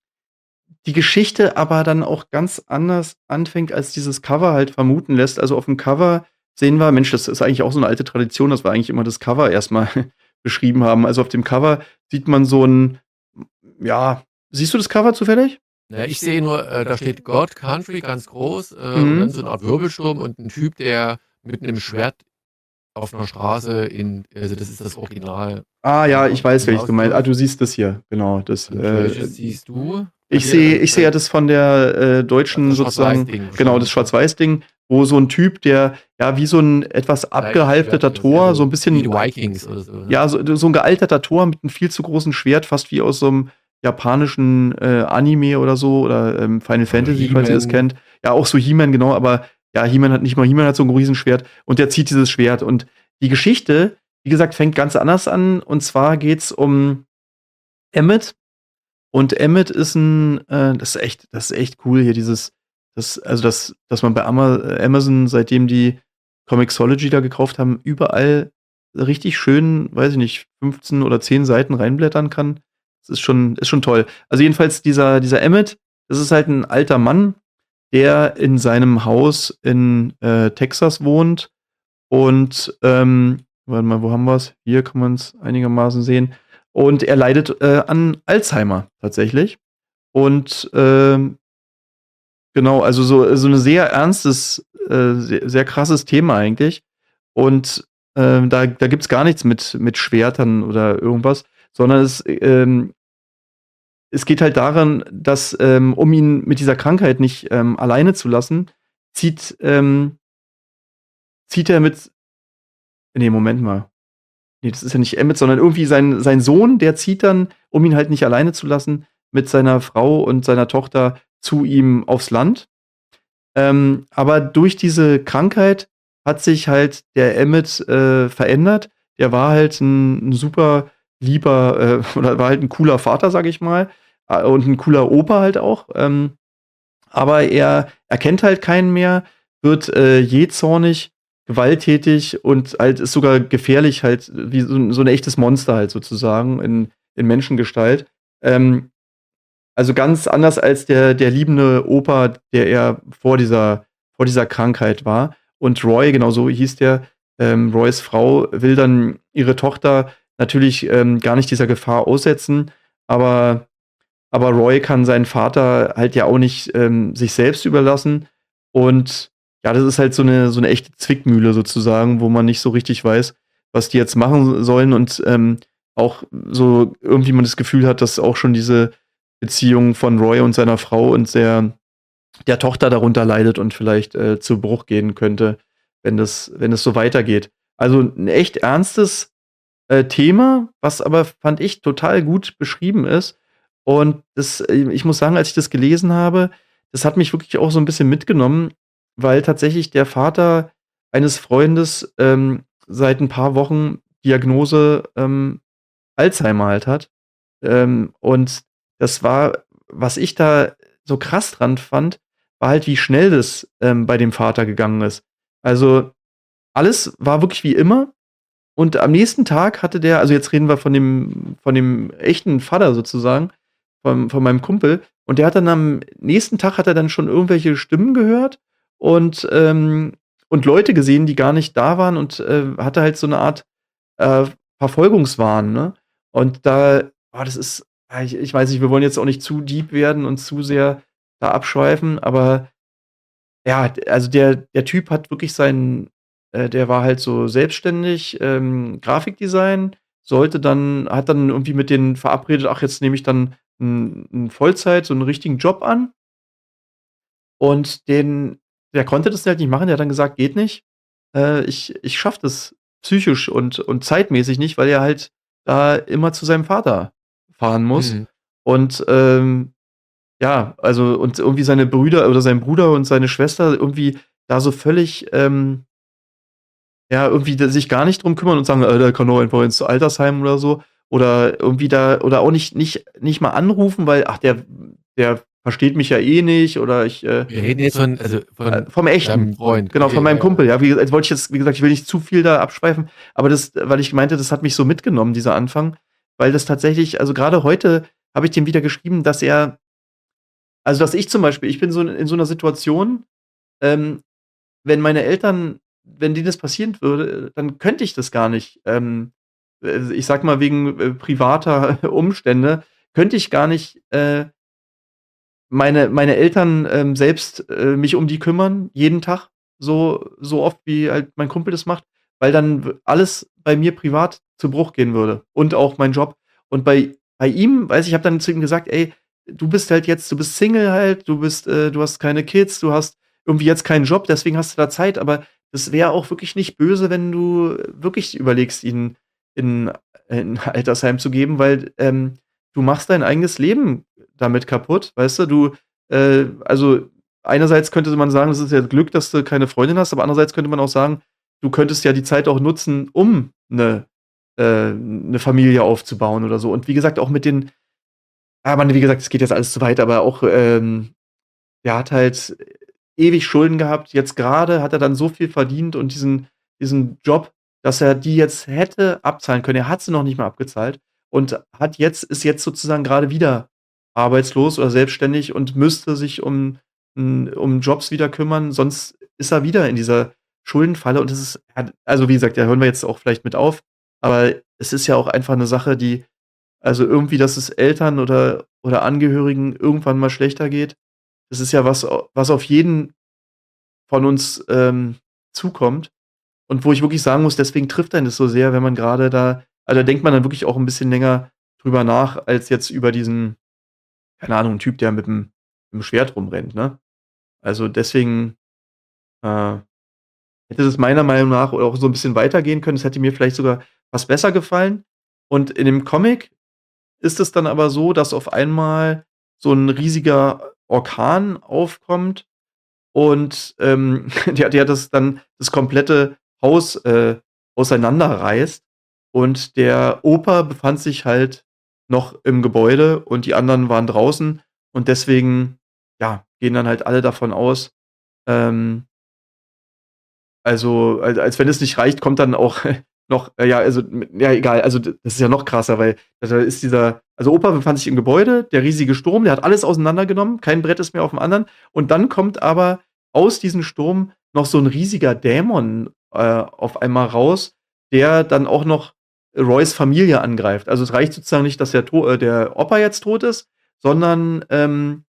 die Geschichte aber dann auch ganz anders anfängt, als dieses Cover halt vermuten lässt. Also auf dem Cover sehen wir, Mensch, das ist eigentlich auch so eine alte Tradition, dass wir eigentlich immer das Cover erstmal beschrieben haben. Also auf dem Cover sieht man so ein, ja, siehst du das Cover zufällig? Naja, ich sehe nur, äh, da steht God Country ganz groß äh, Mhm. und dann so eine Art Wirbelsturm und ein Typ, der mit einem Schwert auf einer Straße in, also das ist das Original. Ah ja, ich weiß, welches Genau, du meinst. Ah, du siehst das hier, genau. Das, äh, welches siehst du? ich sehe, äh, ich sehe ja das von der äh, deutschen das sozusagen, Schwarz-Weiß-Ding genau, das Schwarz-Weiß-Ding, wo so ein Typ, der ja wie so ein etwas abgehalfteter das ist Tor, ja so ein bisschen, Wie die Vikings oder so. Ne? ja, so, so ein gealterter Tor mit einem viel zu großen Schwert, fast wie aus so einem japanischen äh, Anime oder so oder ähm, Final Fantasy, falls ihr das kennt. Ja, auch so He-Man, genau, aber ja, He-Man hat nicht mal, He-Man hat so ein Riesenschwert und der zieht dieses Schwert. Und die Geschichte, wie gesagt, fängt ganz anders an. Und zwar geht's um Emmet. Und Emmet ist ein, äh, das ist echt, das ist echt cool hier, dieses, das, also das, dass man bei Ama Amazon, seitdem die Comixology da gekauft haben, überall richtig schön, weiß ich nicht, 15 oder 10 Seiten reinblättern kann. Das ist schon, ist schon toll. Also jedenfalls dieser, dieser Emmet, das ist halt ein alter Mann, der in seinem Haus in äh, Texas wohnt und ähm, warte mal, wo haben wir es? Hier kann man es einigermaßen sehen. Und er leidet äh, an Alzheimer tatsächlich. Und ähm, genau, also so, so ein sehr ernstes, äh, sehr, sehr krasses Thema eigentlich. Und ähm, da, da gibt es gar nichts mit, mit Schwertern oder irgendwas, sondern es, ähm, es geht halt daran, dass, ähm, um ihn mit dieser Krankheit nicht ähm, alleine zu lassen, zieht, ähm, zieht er mit. Nee, Moment mal. Nee, das ist ja nicht Emmett, sondern irgendwie sein, sein Sohn, der zieht dann, um ihn halt nicht alleine zu lassen, mit seiner Frau und seiner Tochter zu ihm aufs Land. Ähm, aber durch diese Krankheit hat sich halt der Emmett äh, verändert. Der war halt ein, ein super lieber, äh, oder war halt ein cooler Vater, sag ich mal, äh, und ein cooler Opa halt auch. Ähm, aber er erkennt halt keinen mehr, wird äh, jähzornig, gewalttätig und halt ist sogar gefährlich, halt wie so, so ein echtes Monster halt sozusagen in, in Menschengestalt. Ähm, also ganz anders als der, der liebende Opa, der er vor dieser, vor dieser Krankheit war. Und Roy, genau so hieß der, ähm, Roys Frau, will dann ihre Tochter natürlich ähm, gar nicht dieser Gefahr aussetzen, aber, aber Roy kann seinen Vater halt ja auch nicht ähm, sich selbst überlassen. Und ja, das ist halt so eine, so eine echte Zwickmühle sozusagen, wo man nicht so richtig weiß, was die jetzt machen sollen und ähm, auch so irgendwie man das Gefühl hat, dass auch schon diese Beziehung von Roy und seiner Frau und der, der Tochter darunter leidet und vielleicht äh, zu Bruch gehen könnte, wenn das, wenn es so weitergeht. Also ein echt ernstes äh, Thema, was aber fand ich total gut beschrieben ist. Und das, äh, ich muss sagen, als ich das gelesen habe, das hat mich wirklich auch so ein bisschen mitgenommen, weil tatsächlich der Vater eines Freundes ähm, seit ein paar Wochen Diagnose ähm, Alzheimer halt hat. Ähm, und das war, was ich da so krass dran fand, war halt, wie schnell das ähm, bei dem Vater gegangen ist. Also alles war wirklich wie immer. Und am nächsten Tag hatte der, also jetzt reden wir von dem, von dem echten Vater sozusagen, von, von meinem Kumpel. Und der hat dann am nächsten Tag hat er dann schon irgendwelche Stimmen gehört und, ähm, und Leute gesehen, die gar nicht da waren und äh, hatte halt so eine Art äh, Verfolgungswahn. Ne? Und da, oh, das ist ich, ich weiß nicht, wir wollen jetzt auch nicht zu deep werden und zu sehr da abschweifen, aber ja, also der, der Typ hat wirklich seinen, äh, der war halt so selbstständig, ähm, Grafikdesign, sollte dann, hat dann irgendwie mit denen verabredet, ach, jetzt nehme ich dann einen Vollzeit, so einen richtigen Job an. Und den, der konnte das halt nicht machen, der hat dann gesagt, geht nicht. Äh, ich, ich schaffe das psychisch und, und zeitmäßig nicht, weil er halt da immer zu seinem Vater fahren muss. Mhm. Und ähm, ja, also und irgendwie seine Brüder oder sein Bruder und seine Schwester irgendwie da so völlig ähm, ja, irgendwie sich gar nicht drum kümmern und sagen, äh, der kann doch einfach ins Altersheim oder so. Oder irgendwie da, oder auch nicht, nicht, nicht mal anrufen, weil, ach, der, der versteht mich ja eh nicht oder ich. Äh, Wir reden jetzt von, also von äh, vom echten Freund. Genau, von meinem Kumpel, ja. Wie jetzt wollte ich jetzt, wie gesagt, ich will nicht zu viel da abschweifen, aber das, weil ich meinte, das hat mich so mitgenommen, dieser Anfang weil das tatsächlich, also gerade heute habe ich dem wieder geschrieben, dass er, also dass ich zum Beispiel, ich bin so in so einer Situation, ähm, wenn meine Eltern, wenn denen das passieren würde, dann könnte ich das gar nicht. Ähm, äh, ich sag mal wegen äh, privater Umstände könnte ich gar nicht äh, meine meine Eltern ähm, selbst äh, mich um die kümmern jeden Tag so so oft wie halt mein Kumpel das macht, weil dann alles bei mir privat zu Bruch gehen würde und auch mein Job. Und bei, bei ihm, weiß ich, ich habe dann zu ihm gesagt, ey, du bist halt jetzt, du bist Single halt, du bist, äh, du hast keine Kids, du hast irgendwie jetzt keinen Job, deswegen hast du da Zeit, aber das wäre auch wirklich nicht böse, wenn du wirklich überlegst, ihn in, in Altersheim zu geben, weil ähm, du machst dein eigenes Leben damit kaputt, weißt du, du, äh, also einerseits könnte man sagen, es ist ja Glück, dass du keine Freundin hast, aber andererseits könnte man auch sagen, du könntest ja die Zeit auch nutzen, um eine äh, 'ne Familie aufzubauen oder so. Und wie gesagt, auch mit den ah, Mann, wie gesagt, es geht jetzt alles zu weit, aber auch, ähm, der hat halt ewig Schulden gehabt. Jetzt gerade hat er dann so viel verdient und diesen diesen Job, dass er die jetzt hätte abzahlen können. Er hat sie noch nicht mal abgezahlt und hat jetzt ist jetzt sozusagen gerade wieder arbeitslos oder selbstständig und müsste sich um um Jobs wieder kümmern, sonst ist er wieder in dieser Schuldenfalle und das ist also, wie gesagt, da hören wir jetzt auch vielleicht mit auf. Aber es ist ja auch einfach eine Sache, die Also, irgendwie, dass es Eltern oder oder Angehörigen irgendwann mal schlechter geht. Das ist ja was was auf jeden von uns, ähm, zukommt und wo ich wirklich sagen muss, deswegen trifft einen das so sehr, wenn man grade da also, da denkt man dann wirklich auch 'n bisschen länger drüber nach, als jetzt über diesen, keine Ahnung, Typ, der mit'm mit'm Schwert rumrennt, ne? Also, deswegen, äh, hätte das meiner Meinung nach auch so 'n bisschen weitergehen können. Es hätte mir vielleicht sogar fast besser gefallen. Und in dem Comic ist es dann aber so, dass auf einmal so 'n riesiger Orkan aufkommt und, ähm, der der das dann das komplette Haus, äh, auseinanderreißt. Und der Opa befand sich halt noch im Gebäude und die anderen waren draußen. Und deswegen, ja, gehen dann halt alle davon aus, ähm also, al als wenn es nicht reicht, kommt dann auch noch äh, ja, also, ja, egal. Also, das ist ja noch krasser, weil da ist dieser also, Opa befand sich im Gebäude, der riesige Sturm, der hat alles auseinandergenommen, kein Brett ist mehr aufm anderen. Und dann kommt aber aus diesem Sturm noch so 'n riesiger Dämon, äh, auf einmal raus, der dann auch noch Roys Familie angreift. Also, es reicht sozusagen nicht, dass der äh, der Opa jetzt tot ist, sondern, ähm,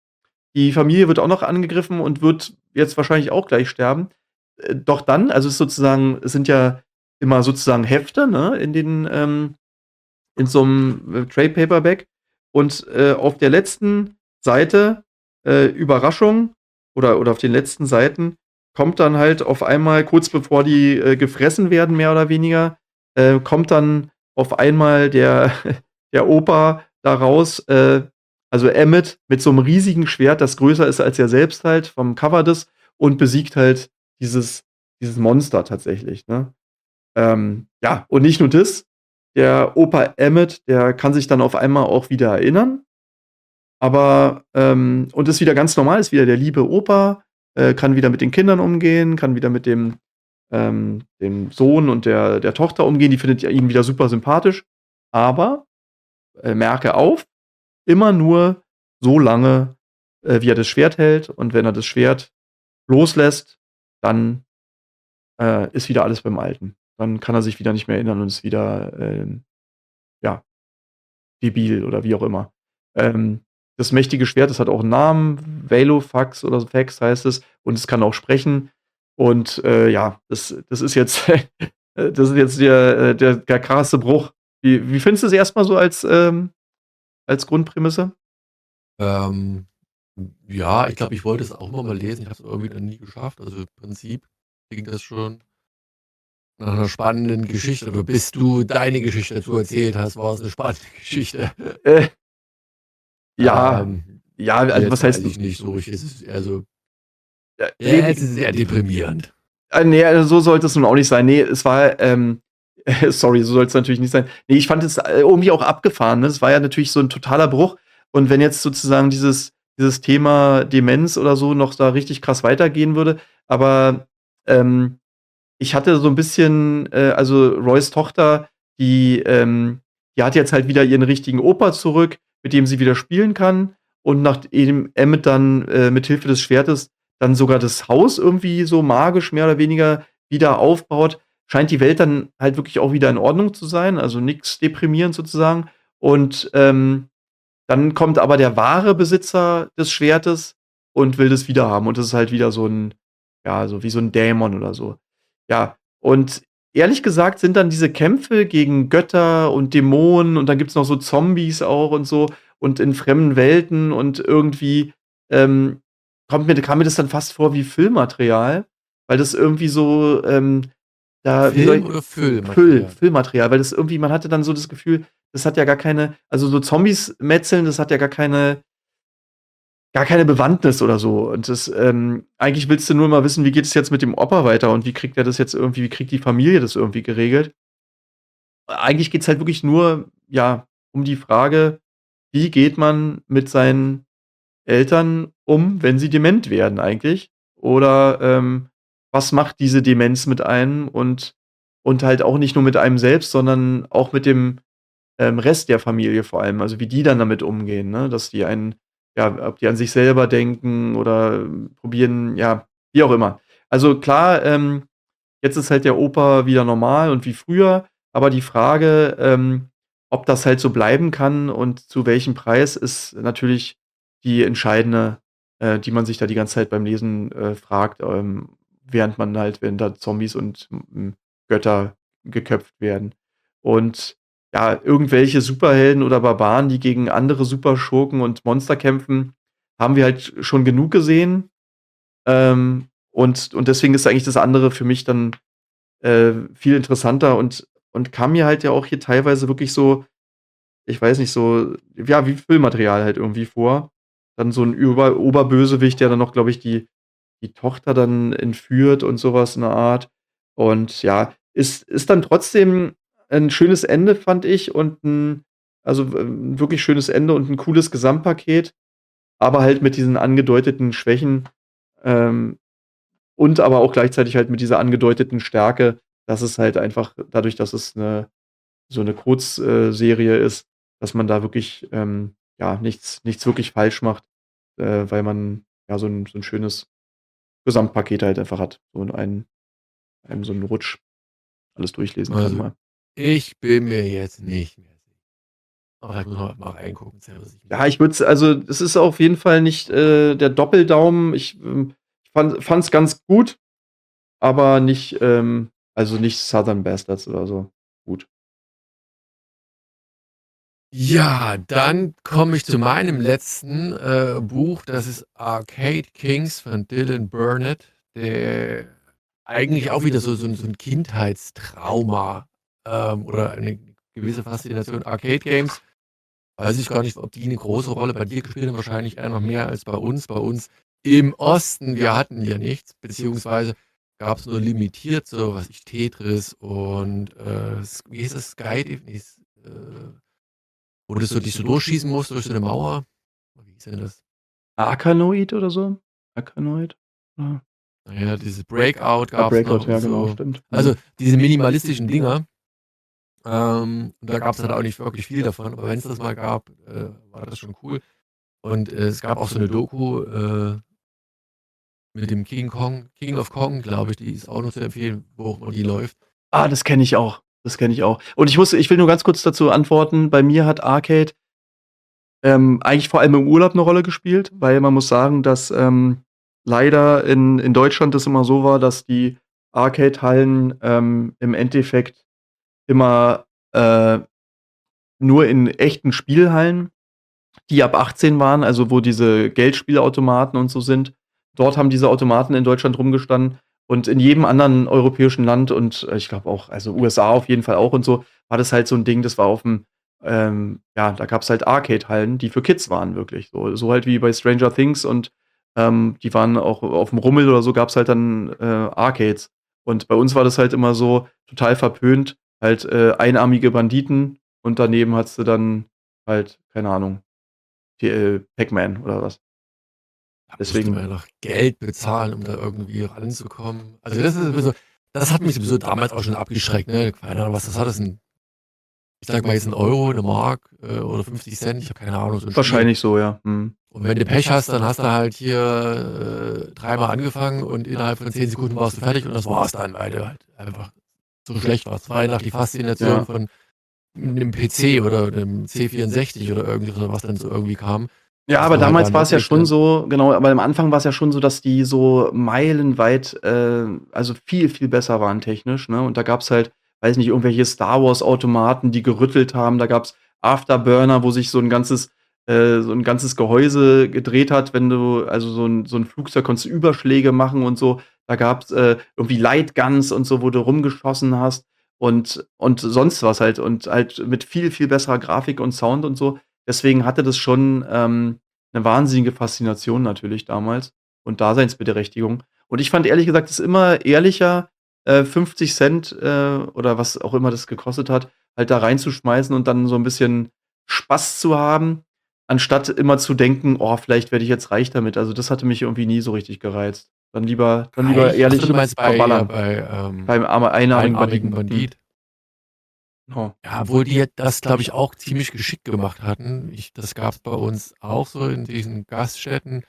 die Familie wird auch noch angegriffen und wird jetzt wahrscheinlich auch gleich sterben. Äh, doch dann also, es ist sozusagen es sind ja immer sozusagen Hefte, ne, in den, ähm in so 'nem, äh, Trade Paperback. Und, äh, auf der letzten Seite, äh, Überraschung oder oder auf den letzten Seiten kommt dann halt auf einmal kurz bevor die, äh, gefressen werden, mehr oder weniger, äh, kommt dann auf einmal der der Opa da raus, äh, also, Emmett mit so 'nem riesigen Schwert, das größer ist als er selbst halt vom Cover-Diss und besiegt halt dieses dieses Monster tatsächlich, ne? Ähm, ja, und nicht nur das, der Opa Emmett, der kann sich dann auf einmal auch wieder erinnern. Aber, ähm und ist wieder ganz normal, ist wieder der liebe Opa, äh, kann wieder mit den Kindern umgehen, kann wieder mit dem ähm, dem Sohn und der der Tochter umgehen. Die findet ihn wieder super sympathisch. Aber, äh, merke auf, immer nur so lange, äh, wie er das Schwert hält. Und wenn er das Schwert loslässt, dann, äh, ist wieder alles beim Alten. Dann kann er sich wieder nicht mehr erinnern und ist wieder, ähm, ja, debil oder wie auch immer. Ähm, das mächtige Schwert, das hat auch 'n Namen, Valofax oder Fax heißt es und es kann auch sprechen. Und, äh, ja, das das ist jetzt äh, das ist jetzt der äh, der der krasse Bruch. Wie wie findest du's erst mal so als, ähm als Grundprämisse? Ähm, ja, ich glaube, ich wollte es auch immer mal lesen. Ich habe es irgendwie dann nie geschafft. Also, im Prinzip klingt das schon nach 'ner spannenden Geschichte. Aber bis du deine Geschichte dazu erzählt hast, war's 'ne spannende Geschichte. Äh. Ja, Ähm, ja, also, was heißt ich nicht so richtig. Es ist eher so Ja, ja, es ist sehr deprimierend. Ah, ne, also, so sollte es nun auch nicht sein. Ne, es war, ähm sorry, so soll's natürlich nicht sein. Ne, ich fand es, äh, irgendwie auch abgefahren, ne? Es war ja natürlich so 'n totaler Bruch. Und wenn jetzt sozusagen dieses dieses Thema Demenz oder so noch da richtig krass weitergehen würde aber, ähm, ich hatte so 'n bisschen äh, also, Roys Tochter, die, ähm die hat jetzt halt wieder ihren richtigen Opa zurück, mit dem sie wieder spielen kann. Und nachdem Emmett dann, äh, mit Hilfe des Schwertes dann sogar das Haus irgendwie so magisch mehr oder weniger wieder aufbaut, scheint die Welt dann halt wirklich auch wieder in Ordnung zu sein, also, nix deprimierend sozusagen. Und, ähm, dann kommt aber der wahre Besitzer des Schwertes und will das wiederhaben. Und das ist halt wieder so 'n ja, so wie so 'n Dämon oder so. Ja, und ehrlich gesagt sind dann diese Kämpfe gegen Götter und Dämonen und dann gibt's noch so Zombies auch und so und in fremden Welten und irgendwie, ähm, kommt mir kam mir das dann fast vor wie Füllmaterial, weil das irgendwie so, ähm, da Film ich oder Füll Füllmaterial? Füllmaterial, weil das irgendwie man hatte dann so das Gefühl, das hat ja gar keine also, so Zombies metzeln, das hat ja gar keine gar keine Bewandtnis oder so. Und das, ähm eigentlich willst du nur mal wissen, wie geht es jetzt mit dem Opa weiter und wie kriegt er das jetzt irgendwie wie kriegt die Familie das irgendwie geregelt? Eigentlich geht's halt wirklich nur, ja, um die Frage: Wie geht man mit seinen Eltern um, wenn sie dement werden eigentlich? Oder, ähm, was macht diese Demenz mit einem? Und und halt auch nicht nur mit einem selbst, sondern auch mit dem, ähm, Rest der Familie vor allem. Also, wie die dann damit umgehen, ne? Dass die einen ja, ob die an sich selber denken oder probieren ja, wie auch immer. Also, klar, ähm, jetzt ist halt der Opa wieder normal und wie früher, aber die Frage, ähm, ob das halt so bleiben kann und zu welchem Preis, ist natürlich die entscheidende, äh, die man sich da die ganze Zeit beim Lesen, äh, fragt, ähm, während man halt wenn da Zombies und, hm, Götter geköpft werden. Und ja, irgendwelche Superhelden oder Barbaren, die gegen andere Superschurken und Monster kämpfen, haben wir halt schon genug gesehen. Ähm, und und deswegen ist eigentlich das andere für mich dann, äh, viel interessanter und und kam mir halt ja auch hier teilweise wirklich so ich weiß nicht, so ja, wie Füllmaterial halt irgendwie vor. Dann so 'n Über Oberbösewicht, der dann noch, glaube ich, die die Tochter dann entführt und so was in der Art. Und ja, ist ist dann trotzdem 'n schönes Ende, fand ich und 'n also, w 'n wirklich schönes Ende und 'n cooles Gesamtpaket, aber halt mit diesen angedeuteten Schwächen, ähm, und aber auch gleichzeitig halt mit dieser angedeuteten Stärke, dass es halt einfach dadurch, dass es 'ne so 'ne Kurz äh, Serie ist, dass man da wirklich, ähm, ja, nichts nichts wirklich falsch macht, äh, weil man, ja, so 'n so 'n schönes Gesamtpaket halt einfach hat, so in einen einem so 'n Rutsch alles durchlesen kann Also, mal. Ich bin mir jetzt nicht mehr sicher. Aber da muss man mal reingucken, Ja, ich würde es also, es ist auf jeden Fall nicht, äh, der Doppeldaumen. Ich, ähm, fand fand's ganz gut, aber nicht, ähm also, nicht Southern Bastards oder so gut. Ja, dann komme ich zu meinem letzten, äh, Buch. Das ist Arcade Kings von Dylan Burnett, der eigentlich auch wieder so so so 'n Kindheitstrauma, ähm, oder eine gewisse Faszination Arcade Games. Weiß ich gar nicht, ob die 'ne große Rolle bei dir gespielt haben, wahrscheinlich eher noch mehr als bei uns. Bei uns im Osten, wir hatten ja nichts, beziehungsweise gab's nur limitiert so, was ich, Tetris und, äh, wie hieß es, Sky äh, wo du so dich so durchschießen musst durch so 'ne Mauer. Wie hieß denn das? Arkanoid oder so? Arkanoid? Ja. Na ja, dieses Breakout Ah, gab's Breakout, noch ja genau, so. stimmt. Also, Mhm. diese minimalistischen Dinger. Ähm, da gab's halt auch nicht wirklich viel davon, aber wenn's das mal gab, äh, war das schon cool. Und, äh, es gab auch so 'ne Doku, äh mit dem King Kong King of Kong, glaube ich, die ist auch noch zu empfehlen, wo auch immer die läuft. Ah, das kenne ich auch. Das kenne ich auch. Und ich muss ich will nur ganz kurz dazu antworten. Bei mir hat Arcade ähm, eigentlich vor allem im Urlaub 'ne Rolle gespielt, weil man muss sagen, dass, ähm, leider in in Deutschland das immer so war, dass die Arcade-Hallen, ähm, im Endeffekt immer, äh, nur in echten Spielhallen, die ab 18 waren, also, wo diese Geldspielautomaten und so sind. Dort haben diese Automaten in Deutschland rumgestanden und in jedem anderen europäischen Land und, äh, ich glaube auch also, USA auf jeden Fall auch und so, war das halt so 'n Ding, das war auf'm ähm, ja, da gab's halt Arcade-Hallen, die für Kids waren wirklich, so so halt wie bei Stranger Things und, ähm, die waren auch auf'm Rummel oder so gab's halt dann, äh, Arcades. Und bei uns war das halt immer so total verpönt, halt, äh, einarmige Banditen und daneben hattest du dann halt, keine Ahnung, die, äh, Pac-Man oder was. Da Deswegen ja noch Geld bezahlen, um da irgendwie ranzukommen. Also, das ist sowieso das hat mich sowieso damals auch schon abgeschreckt, ne? Keine Ahnung, was das hat das 'n ich sage mal jetzt 'n Euro, 'ne Mark, äh, oder 50 ich habe keine Ahnung, so 'n Spiel. Wahrscheinlich so, ja. Mhm. Und wenn du Pech hast, dann hast du halt hier, äh, dreimal angefangen und innerhalb von 10 Sekunden warst du fertig und das war's dann, weil du halt einfach so schlecht warst. War einfach die Faszination Ja. von 'nem PC oder 'nem C64 oder irgendwie so, was dann so irgendwie kam. Ja, aber war halt damals dann war's ja wirklich, schon so genau, aber am Anfang war's ja schon so, dass die so meilenweit, äh also, viel, viel besser waren technisch, ne? Und da gab's halt, weiß nicht, irgendwelche Star-Wars-Automaten, die gerüttelt haben. Da gab's Afterburner, wo sich so 'n ganzes äh, so 'n ganzes Gehäuse gedreht hat, wenn du also, so 'n so 'n Flugzeug konntest du Überschläge machen und so. Da gab's, äh, irgendwie Lightguns und so, wo du rumgeschossen hast und und sonst was halt und halt mit viel, viel besserer Grafik und Sound und so. Deswegen hatte das schon, ähm, 'ne wahnsinnige Faszination natürlich damals und Daseinsberechtigung. Und ich fand ehrlich gesagt es immer ehrlicher, äh, 50 äh, oder was auch immer das gekostet hat, halt da reinzuschmeißen und dann so 'n bisschen Spaß zu haben, anstatt immer zu denken: „Oh, vielleicht werde ich jetzt reich damit.“ Also, das hatte mich irgendwie nie so richtig gereizt. Dann lieber dann lieber Reich? ehrlich Achso, du meinst bei verballern. bei, ähm, Beim einarmigen Banditen. Bandit. Genau. Ja, obwohl die das, glaube ich, auch ziemlich geschickt gemacht hatten. Ich das gab's bei uns auch so in diesen Gaststätten.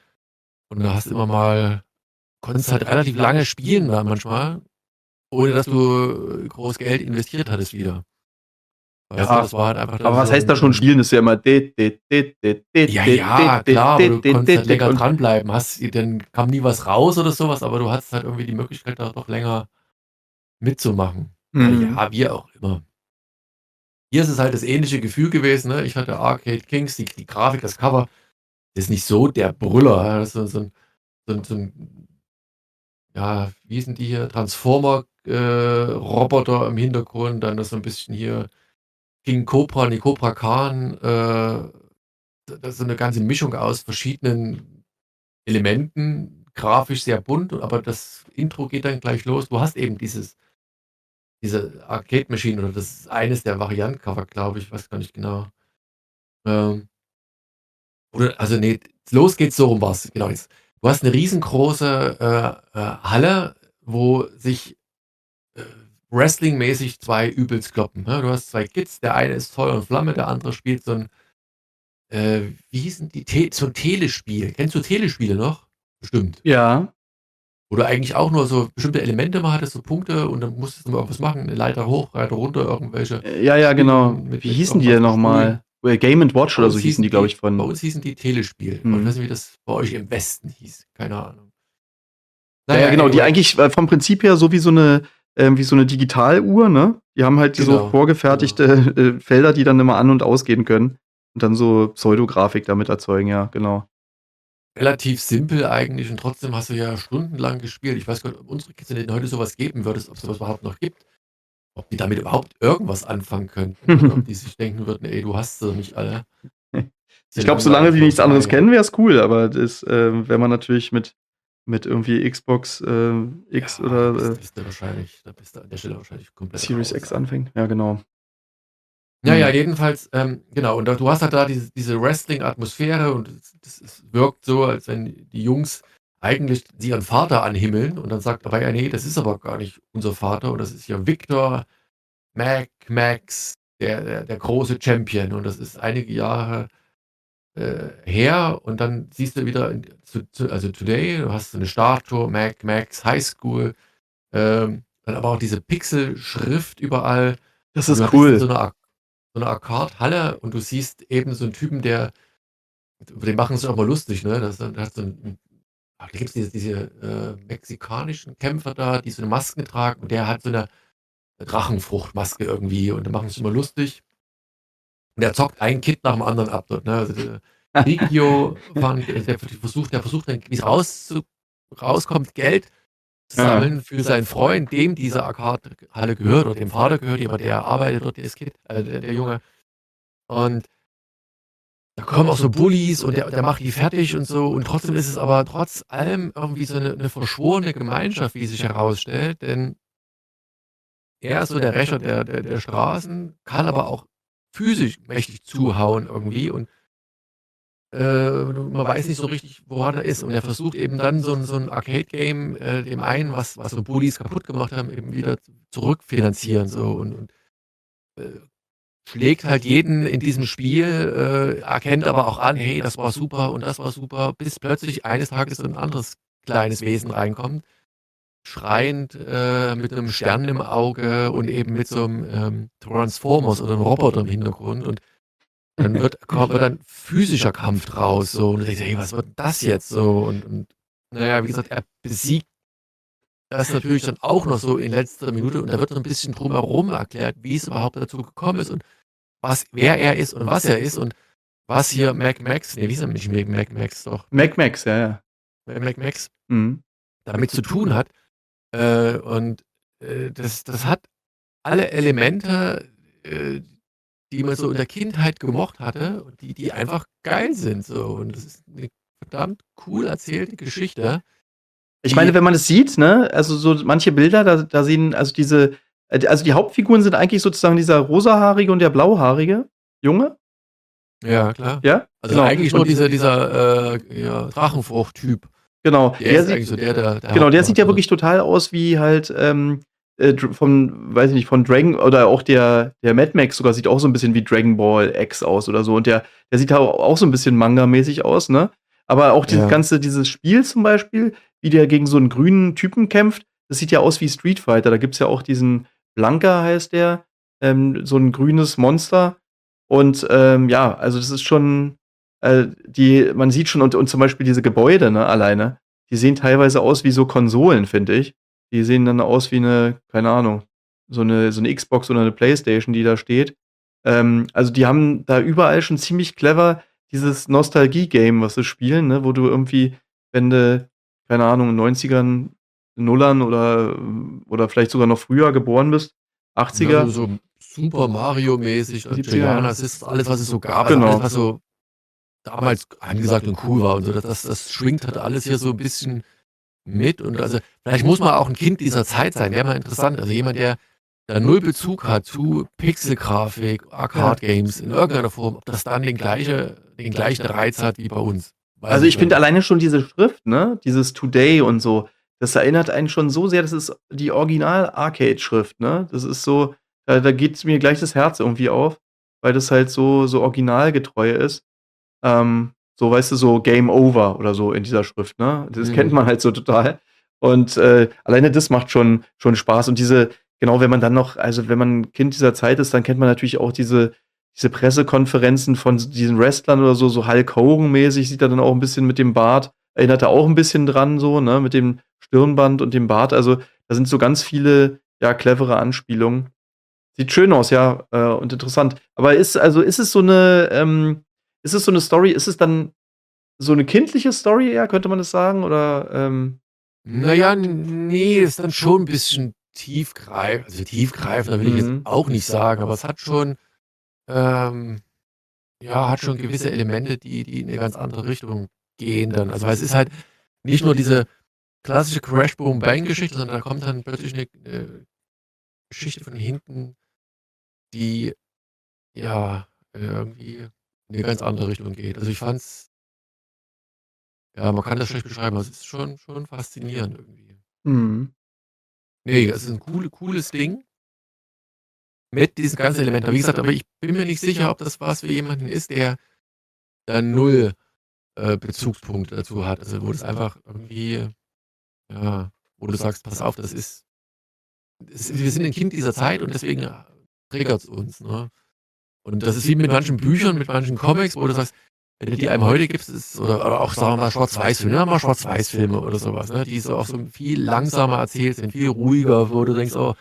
Und da hast du immer mal konntest halt relativ lange spielen manchmal, ohne dass du groß Geld investiert hattest wieder. Ja, das war halt einfach aber was heißt da schon spielen? Das ist ja immer Ja, ja, klar, aber du konntest halt länger dranbleiben. Hast, dann kam nie was raus oder sowas, aber du hattest halt irgendwie die Möglichkeit, da doch länger mitzumachen. Mhm. Ja, wie auch immer. Hier ist es halt das ähnliche Gefühl gewesen. Ne? Ich hatte Arcade Kings, die, die Grafik, das Cover, ist nicht so der Brüller. Das ist so, ein, so, so ein, ja, wie sind die hier? Transformer-Roboter äh, im Hintergrund, dann das so ein bisschen hier King Cobra, nee, Cobra Khan, äh, das ist eine ganze Mischung aus verschiedenen Elementen, grafisch sehr bunt, aber das Intro geht dann gleich los. Du hast eben dieses diese Arcade Machine oder das ist eines der Variantencover, glaube ich, weiß gar nicht genau. Ähm, oder, also nee, los geht's, so rum war's, genau jetzt. Du hast eine riesengroße äh, äh, Halle, wo sich Wrestling-mäßig zwei übelst kloppen. Ne? Du hast zwei Kids, der eine ist Feuer und Flamme, der andere spielt so ein, äh, wie hießen die, Te so ein Telespiel. Kennst du Telespiele noch? Bestimmt. Ja. Du eigentlich auch nur so bestimmte Elemente mal hattest, so Punkte und dann musstest du mal irgendwas machen, eine Leiter hoch, Leiter runter, irgendwelche. Äh, ja, ja, genau. Wie hießen die denn nochmal? Äh, Game and Watch oder so hießen die, glaube ich, von. Bei uns hießen die Telespiel. Mhm. Ich weiß nicht, wie das bei euch im Westen hieß. Keine Ahnung. Naja, ja, genau, die eigentlich äh, vom Prinzip her so wie so eine, äh, wie so eine Digitaluhr, ne? Die haben halt genau, so vorgefertigte genau. äh, Felder, die dann immer an- und ausgehen können. Und dann so Pseudografik damit erzeugen, ja, genau relativ simpel eigentlich und trotzdem hast du ja stundenlang gespielt. Ich weiß gar nicht, ob unsere Kids denen heute sowas geben würdest, ob es sowas überhaupt noch gibt. Ob die damit überhaupt irgendwas anfangen könnten. oder ob die sich denken würden, ey, du hast sie nicht alle. Ich glaube, solange die nichts anderes kennen, wäre es cool, aber das, äh, wenn man natürlich mit, mit irgendwie Xbox äh, X Ja, oder bist, äh, bist du wahrscheinlich, da bist du an der Stelle wahrscheinlich komplett Series raus. X anfängt. Ja, genau. Ja, ja, mhm. jedenfalls, ähm, genau. Und da, du hast halt da diese, diese Wrestling-Atmosphäre und es, wirkt so, als wenn die Jungs eigentlich ihren Vater anhimmeln und dann sagt aber ja, nee, das ist aber gar nicht unser Vater und das ist ja Victor Mac Max, der, der, der große Champion und das ist einige Jahre äh, her und dann siehst du wieder, zu, zu, also today, du hast so eine Statue, Mac Max High School, ähm, dann aber auch diese Pixel-Schrift überall. Das ist cool. So eine so eine Arcade-Halle und du siehst eben so einen Typen, der über den machen sie auch mal lustig, ne? Das, das hat so ein, da gibt es diese, diese äh, mexikanischen Kämpfer da, die so eine Maske tragen und der hat so eine Drachenfruchtmaske irgendwie und da machen sie immer lustig. Und der zockt ein Kind nach dem anderen ab dort, ne? Also der der versucht, der versucht dann, wie es raus, rauskommt, Geld sammeln für seinen Freund, dem diese Arcade-Halle gehört oder dem Vater gehört, jemand, der arbeitet dort, das Kind, äh, der, der Junge. Und da kommen auch so Bullies und der, der macht die fertig und so. Und trotzdem ist es aber trotz allem irgendwie so eine, eine verschworene Gemeinschaft, wie sich herausstellt. Denn er ist so der Rächer der, der, der Straßen, kann aber auch physisch mächtig zuhauen irgendwie. Und äh, man weiß nicht so richtig, woran er ist. Und er versucht eben dann so ein, so ein Arcade-Game, äh, dem einen, was, was so Bullies kaputt gemacht haben, eben wieder zurückfinanzieren. So und, und äh, schlägt halt jeden in diesem Spiel, äh, erkennt aber auch an, hey, das war super und das war super, bis plötzlich eines Tages so ein anderes kleines Wesen reinkommt, schreiend äh, mit einem Stern im Auge und eben mit so einem ähm, Transformers oder einem Roboter im Hintergrund und dann wird, kommt dann physischer Kampf draus, so, und du denkst, hey, was wird das jetzt so? Und, und naja, wie gesagt, er besiegt das natürlich dann auch noch so in letzter Minute und da wird so ein bisschen drumherum erklärt, wie es überhaupt dazu gekommen ist und was, wer er ist und was er ist und was hier Mac Max, nee, wie ist er nicht Mac Max doch? Mac Max, ja, ja. Mac Max mhm. damit zu tun hat. Äh, und äh, das, das hat alle Elemente, äh, die man so in der Kindheit gemocht hatte und die, die einfach geil sind. So. Und das ist eine verdammt cool erzählte Geschichte. Ich meine, wenn man es sieht, ne, also so manche Bilder, da, da sehen, also diese, äh, also die Hauptfiguren sind eigentlich sozusagen dieser rosahaarige und der blauhaarige Junge. Ja, klar. Ja? Also genau. eigentlich nur dieser, dieser äh, ja, Drachenfrucht-Typ. Genau. Der, der sieht, so der, der, der genau, der sieht ja wirklich total aus wie halt ähm, äh, von, weiß ich nicht, von Dragon oder auch der, der Mad Max sogar sieht auch so ein bisschen wie Dragon Ball X aus oder so. Und der, der sieht auch, auch so ein bisschen Manga-mäßig aus, ne? Aber auch dieses ja. ganze, dieses Spiel zum Beispiel, wie der gegen so einen grünen Typen kämpft, das sieht ja aus wie Street Fighter. Da gibt's ja auch diesen Blanka heißt der, ähm, so ein grünes Monster. Und ähm, ja, also das ist schon, äh, die, man sieht schon, und, und zum Beispiel diese Gebäude, ne, alleine, die sehen teilweise aus wie so Konsolen, finde ich. Die sehen dann aus wie eine, keine Ahnung, so eine, so eine Xbox oder eine Playstation, die da steht. Ähm, also die haben da überall schon ziemlich clever dieses Nostalgie-Game, was sie spielen, ne, wo du irgendwie, wenn du, keine Ahnung, in den 90ern, Nullern oder, oder vielleicht sogar noch früher geboren bist, 80er. Ja, so, Super Mario-mäßig, das ist alles, was es so gab, genau. alles, was so damals angesagt und cool war und so. Das, das schwingt halt alles hier so ein bisschen mit. Und also, vielleicht muss man auch ein Kind dieser Zeit sein. Wäre mal interessant. Also jemand, der da null Bezug hat zu Pixelgrafik, Arcade-Games in irgendeiner Form, ob das dann den, gleiche, den gleichen Reiz hat wie bei uns. Weiß also ich finde alleine schon diese Schrift, ne? Dieses Today und so, das erinnert einen schon so sehr, das ist die Original-Arcade-Schrift, ne? Das ist so, da, da geht mir gleich das Herz irgendwie auf, weil das halt so, so originalgetreu ist. Ähm, so, weißt du, so Game Over oder so in dieser Schrift, ne? Das mhm. kennt man halt so total. Und äh, alleine das macht schon, schon Spaß. Und diese, genau, wenn man dann noch, also wenn man Kind dieser Zeit ist, dann kennt man natürlich auch diese, diese Pressekonferenzen von diesen Wrestlern oder so, so Hulk Hogan-mäßig, sieht er dann auch ein bisschen mit dem Bart, erinnert er auch ein bisschen dran, so, ne, mit dem Stirnband und dem Bart. Also da sind so ganz viele, ja, clevere Anspielungen. Sieht schön aus, ja, äh, und interessant. Aber ist, also ist es so eine, ähm, ist es so eine Story, ist es dann so eine kindliche Story eher, könnte man das sagen? Oder, ähm, naja, nee, ist dann schon ein bisschen tiefgreifend. Also tiefgreifend, will ich jetzt mhm. auch nicht sagen, aber es hat schon, ähm, ja, hat schon gewisse Elemente, die, die in eine ganz andere Richtung gehen dann. Also es ist halt nicht nur diese klassische Crash Boom Bang Geschichte, sondern da kommt dann plötzlich eine, eine Geschichte von hinten, die ja irgendwie in eine ganz andere Richtung geht. Also ich fand's ja, man kann das schlecht beschreiben, aber es ist schon, schon faszinierend irgendwie. Mhm. Nee, es ist ein cool, cooles Ding. Mit diesen ganzen Elementen. Wie gesagt, aber ich bin mir nicht sicher, ob das was für jemanden ist, der da null äh, Bezugspunkte dazu hat. Also wo das einfach irgendwie, ja, wo du sagst, pass auf, das ist, das, wir sind ein Kind dieser Zeit und deswegen triggert es uns. Ne? Und das ist wie mit manchen Büchern, mit manchen Comics, wo du sagst, wenn du die einem heute gibst, ist, oder, oder auch sagen wir mal Schwarz-Weiß-Filme, ne? mal Schwarz-Weiß-Filme oder sowas, ne? die so auch so viel langsamer erzählt sind, viel ruhiger, wo du denkst, oh,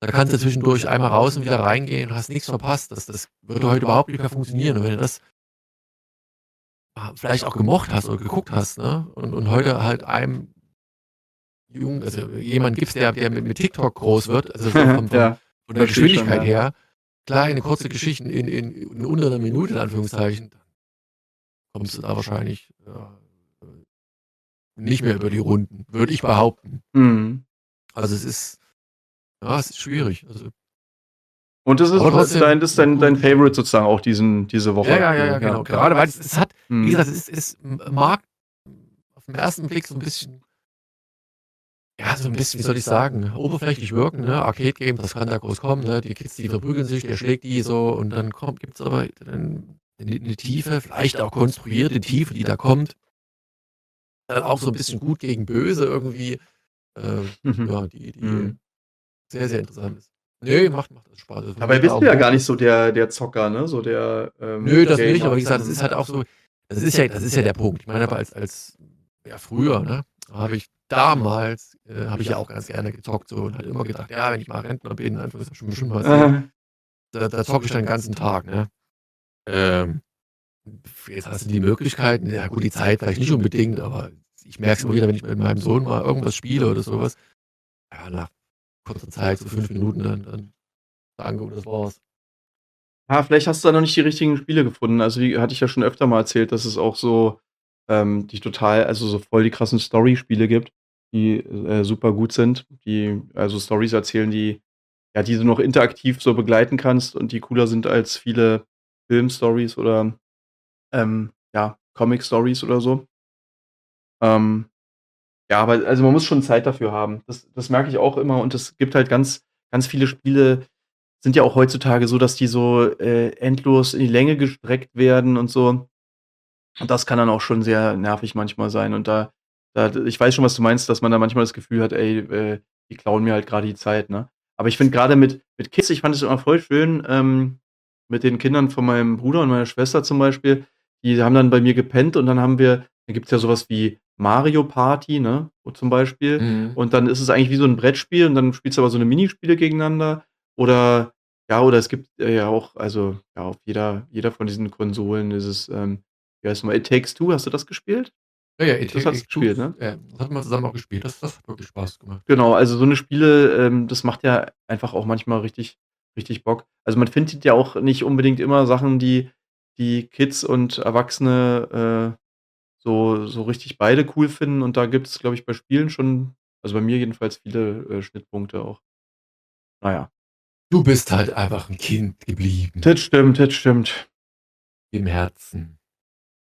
da kannst du zwischendurch einmal raus und wieder reingehen und hast nichts verpasst. Das, das würde heute überhaupt nicht mehr funktionieren. Und wenn du das vielleicht auch gemocht hast oder geguckt hast, ne? Und, und heute halt einem Jungen, also jemand gibst, der, der mit, mit TikTok groß wird, also vom, vom, ja, von der Geschwindigkeit schon, ja. her, kleine, kurze Geschichten in, in, in unter einer Minute, in Anführungszeichen, kommst du da wahrscheinlich äh, nicht mehr über die Runden, würde ich behaupten. Mhm. Also es ist, ja, es ist schwierig. Also, und das ist, ist, dein, das ist dein, dein Favorite sozusagen auch diesen, diese Woche. Ja, ja, ja, ja genau. Gerade weil es, es hat, mhm. wie gesagt, es, es mag auf den ersten Blick so ein bisschen ja, so ein bisschen, wie soll ich sagen, oberflächlich wirken, ne? Arcade-Game, das kann da groß kommen, ne? Die Kids, die verprügeln sich, der schlägt die so und dann kommt, gibt's aber dann eine, eine Tiefe, vielleicht auch konstruierte Tiefe, die da kommt. Dann auch so ein bisschen gut gegen böse irgendwie. Äh, mhm. Ja, die, die mhm. sehr, sehr interessant ist. Nee, macht, macht das Spaß. Das Dabei bist du ja gar nicht so der, der Zocker, ne? So der. Ähm, Nö, das nicht, aber wie gesagt, das ist halt auch so. Das ist ja, das ist ja der Punkt. Ich meine, aber als, als ja, früher, ne, habe ich damals, äh, habe ich ja auch ganz gerne gezockt so und halt immer gedacht, ja, wenn ich mal Rentner bin, dann ist das schon bestimmt was. Da, da zocke ich dann den ganzen Tag, ne? Ähm, jetzt hast du die Möglichkeiten, ja gut, die Zeit vielleicht nicht unbedingt, aber ich merke es immer wieder, wenn ich mit meinem Sohn mal irgendwas spiele oder sowas. Ja, nach kurzer Zeit, so fünf Minuten, dann, dann danke und das war's. Ja, vielleicht hast du da noch nicht die richtigen Spiele gefunden. Also, wie hatte ich ja schon öfter mal erzählt, dass es auch so, ähm, die total, also so voll die krassen Story-Spiele gibt, die äh, super gut sind, die also Stories erzählen, die, ja, die du noch interaktiv so begleiten kannst und die cooler sind als viele Film-Stories oder ähm, ja, Comic-Stories oder so. Ähm, ja, aber also man muss schon Zeit dafür haben. Das, das merke ich auch immer und es gibt halt ganz, ganz viele Spiele, sind ja auch heutzutage so, dass die so äh, endlos in die Länge gestreckt werden und so. Und das kann dann auch schon sehr nervig manchmal sein. Und da, da ich weiß schon, was du meinst, dass man da manchmal das Gefühl hat, ey, äh, die klauen mir halt gerade die Zeit, ne? Aber ich finde gerade mit mit Kids ich fand es immer voll schön, ähm, mit den Kindern von meinem Bruder und meiner Schwester zum Beispiel, die haben dann bei mir gepennt und dann haben wir da gibt's ja so was wie Mario Party, ne, zum Beispiel. Mhm. Und dann ist es eigentlich wie so 'n Brettspiel und dann spielst du aber so 'ne Minispiele gegeneinander. Oder ja, oder es gibt, äh, ja auch also, ja, auf jeder jeder von diesen Konsolen ist es, ähm wie heißt mal? It Takes Two, hast du das gespielt? Ja, ja, It Das Takes hast du Two, gespielt, ne? äh, das hatten wir zusammen auch gespielt. Das das hat wirklich Spaß gemacht. Genau, also so 'ne Spiele, ähm, das macht ja einfach auch manchmal richtig richtig Bock. Also, man findet ja auch nicht unbedingt immer Sachen, die die Kids und Erwachsene, äh, so so richtig beide cool finden und da gibt's, glaube ich, bei Spielen schon also bei mir jedenfalls viele, äh, Schnittpunkte auch. Na ja. Du bist halt einfach 'n Kind geblieben. Das stimmt, das stimmt. Im Herzen.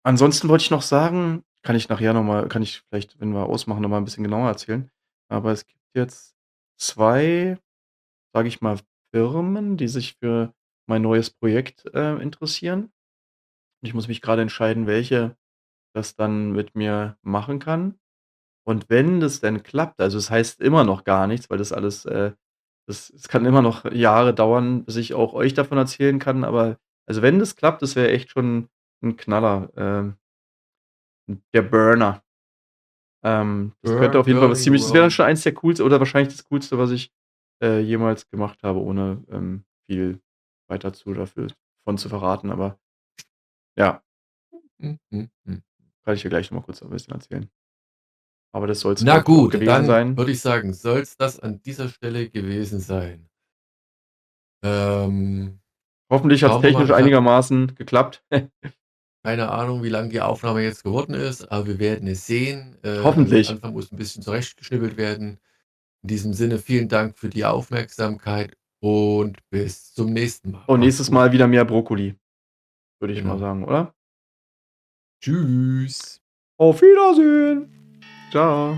Ansonsten wollte ich noch sagen kann ich nachher noch mal kann ich vielleicht, wenn wir ausmachen, noch mal 'n bisschen genauer erzählen. Aber es gibt jetzt 2, sage ich mal, Firmen, die sich für mein neues Projekt, äh, interessieren. Ich muss mich grade entscheiden, welche das dann mit mir machen kann. Und wenn das denn klappt also, es heißt immer noch gar nichts, weil das alles, äh das es kann immer noch Jahre dauern, bis ich auch euch davon erzählen kann, aber also, wenn das klappt, das wäre echt schon 'n Knaller, ähm der Burner. Ähm, das könnte Burn auf jeden Fall was ziemlich das wäre dann schon eins der coolsten oder wahrscheinlich das Coolste, was ich, äh, jemals gemacht habe, ohne, ähm, viel weiter zu dafür von zu verraten, aber ja. Mhm, mhm, mhm. Kann ich dir gleich noch mal kurz 'n bisschen erzählen. Aber das auch gut, gewesen dann sein. würde ich sagen, soll's das an dieser Stelle gewesen sein. Ähm, Hoffentlich wir mal, technisch einigermaßen geklappt. Keine Ahnung, wie lang die Aufnahme jetzt geworden ist, aber wir werden es sehen. Äh, am Hoffentlich. Anfang muss 'n bisschen zurechtgeschnibbelt werden. In diesem Sinne, vielen Dank für die Aufmerksamkeit und bis zum nächsten Mal. Und nächstes. Mal wieder mehr Brokkoli, würde ich mal Genau. sagen, oder? Tschüss. Auf Wiedersehen. Tschau.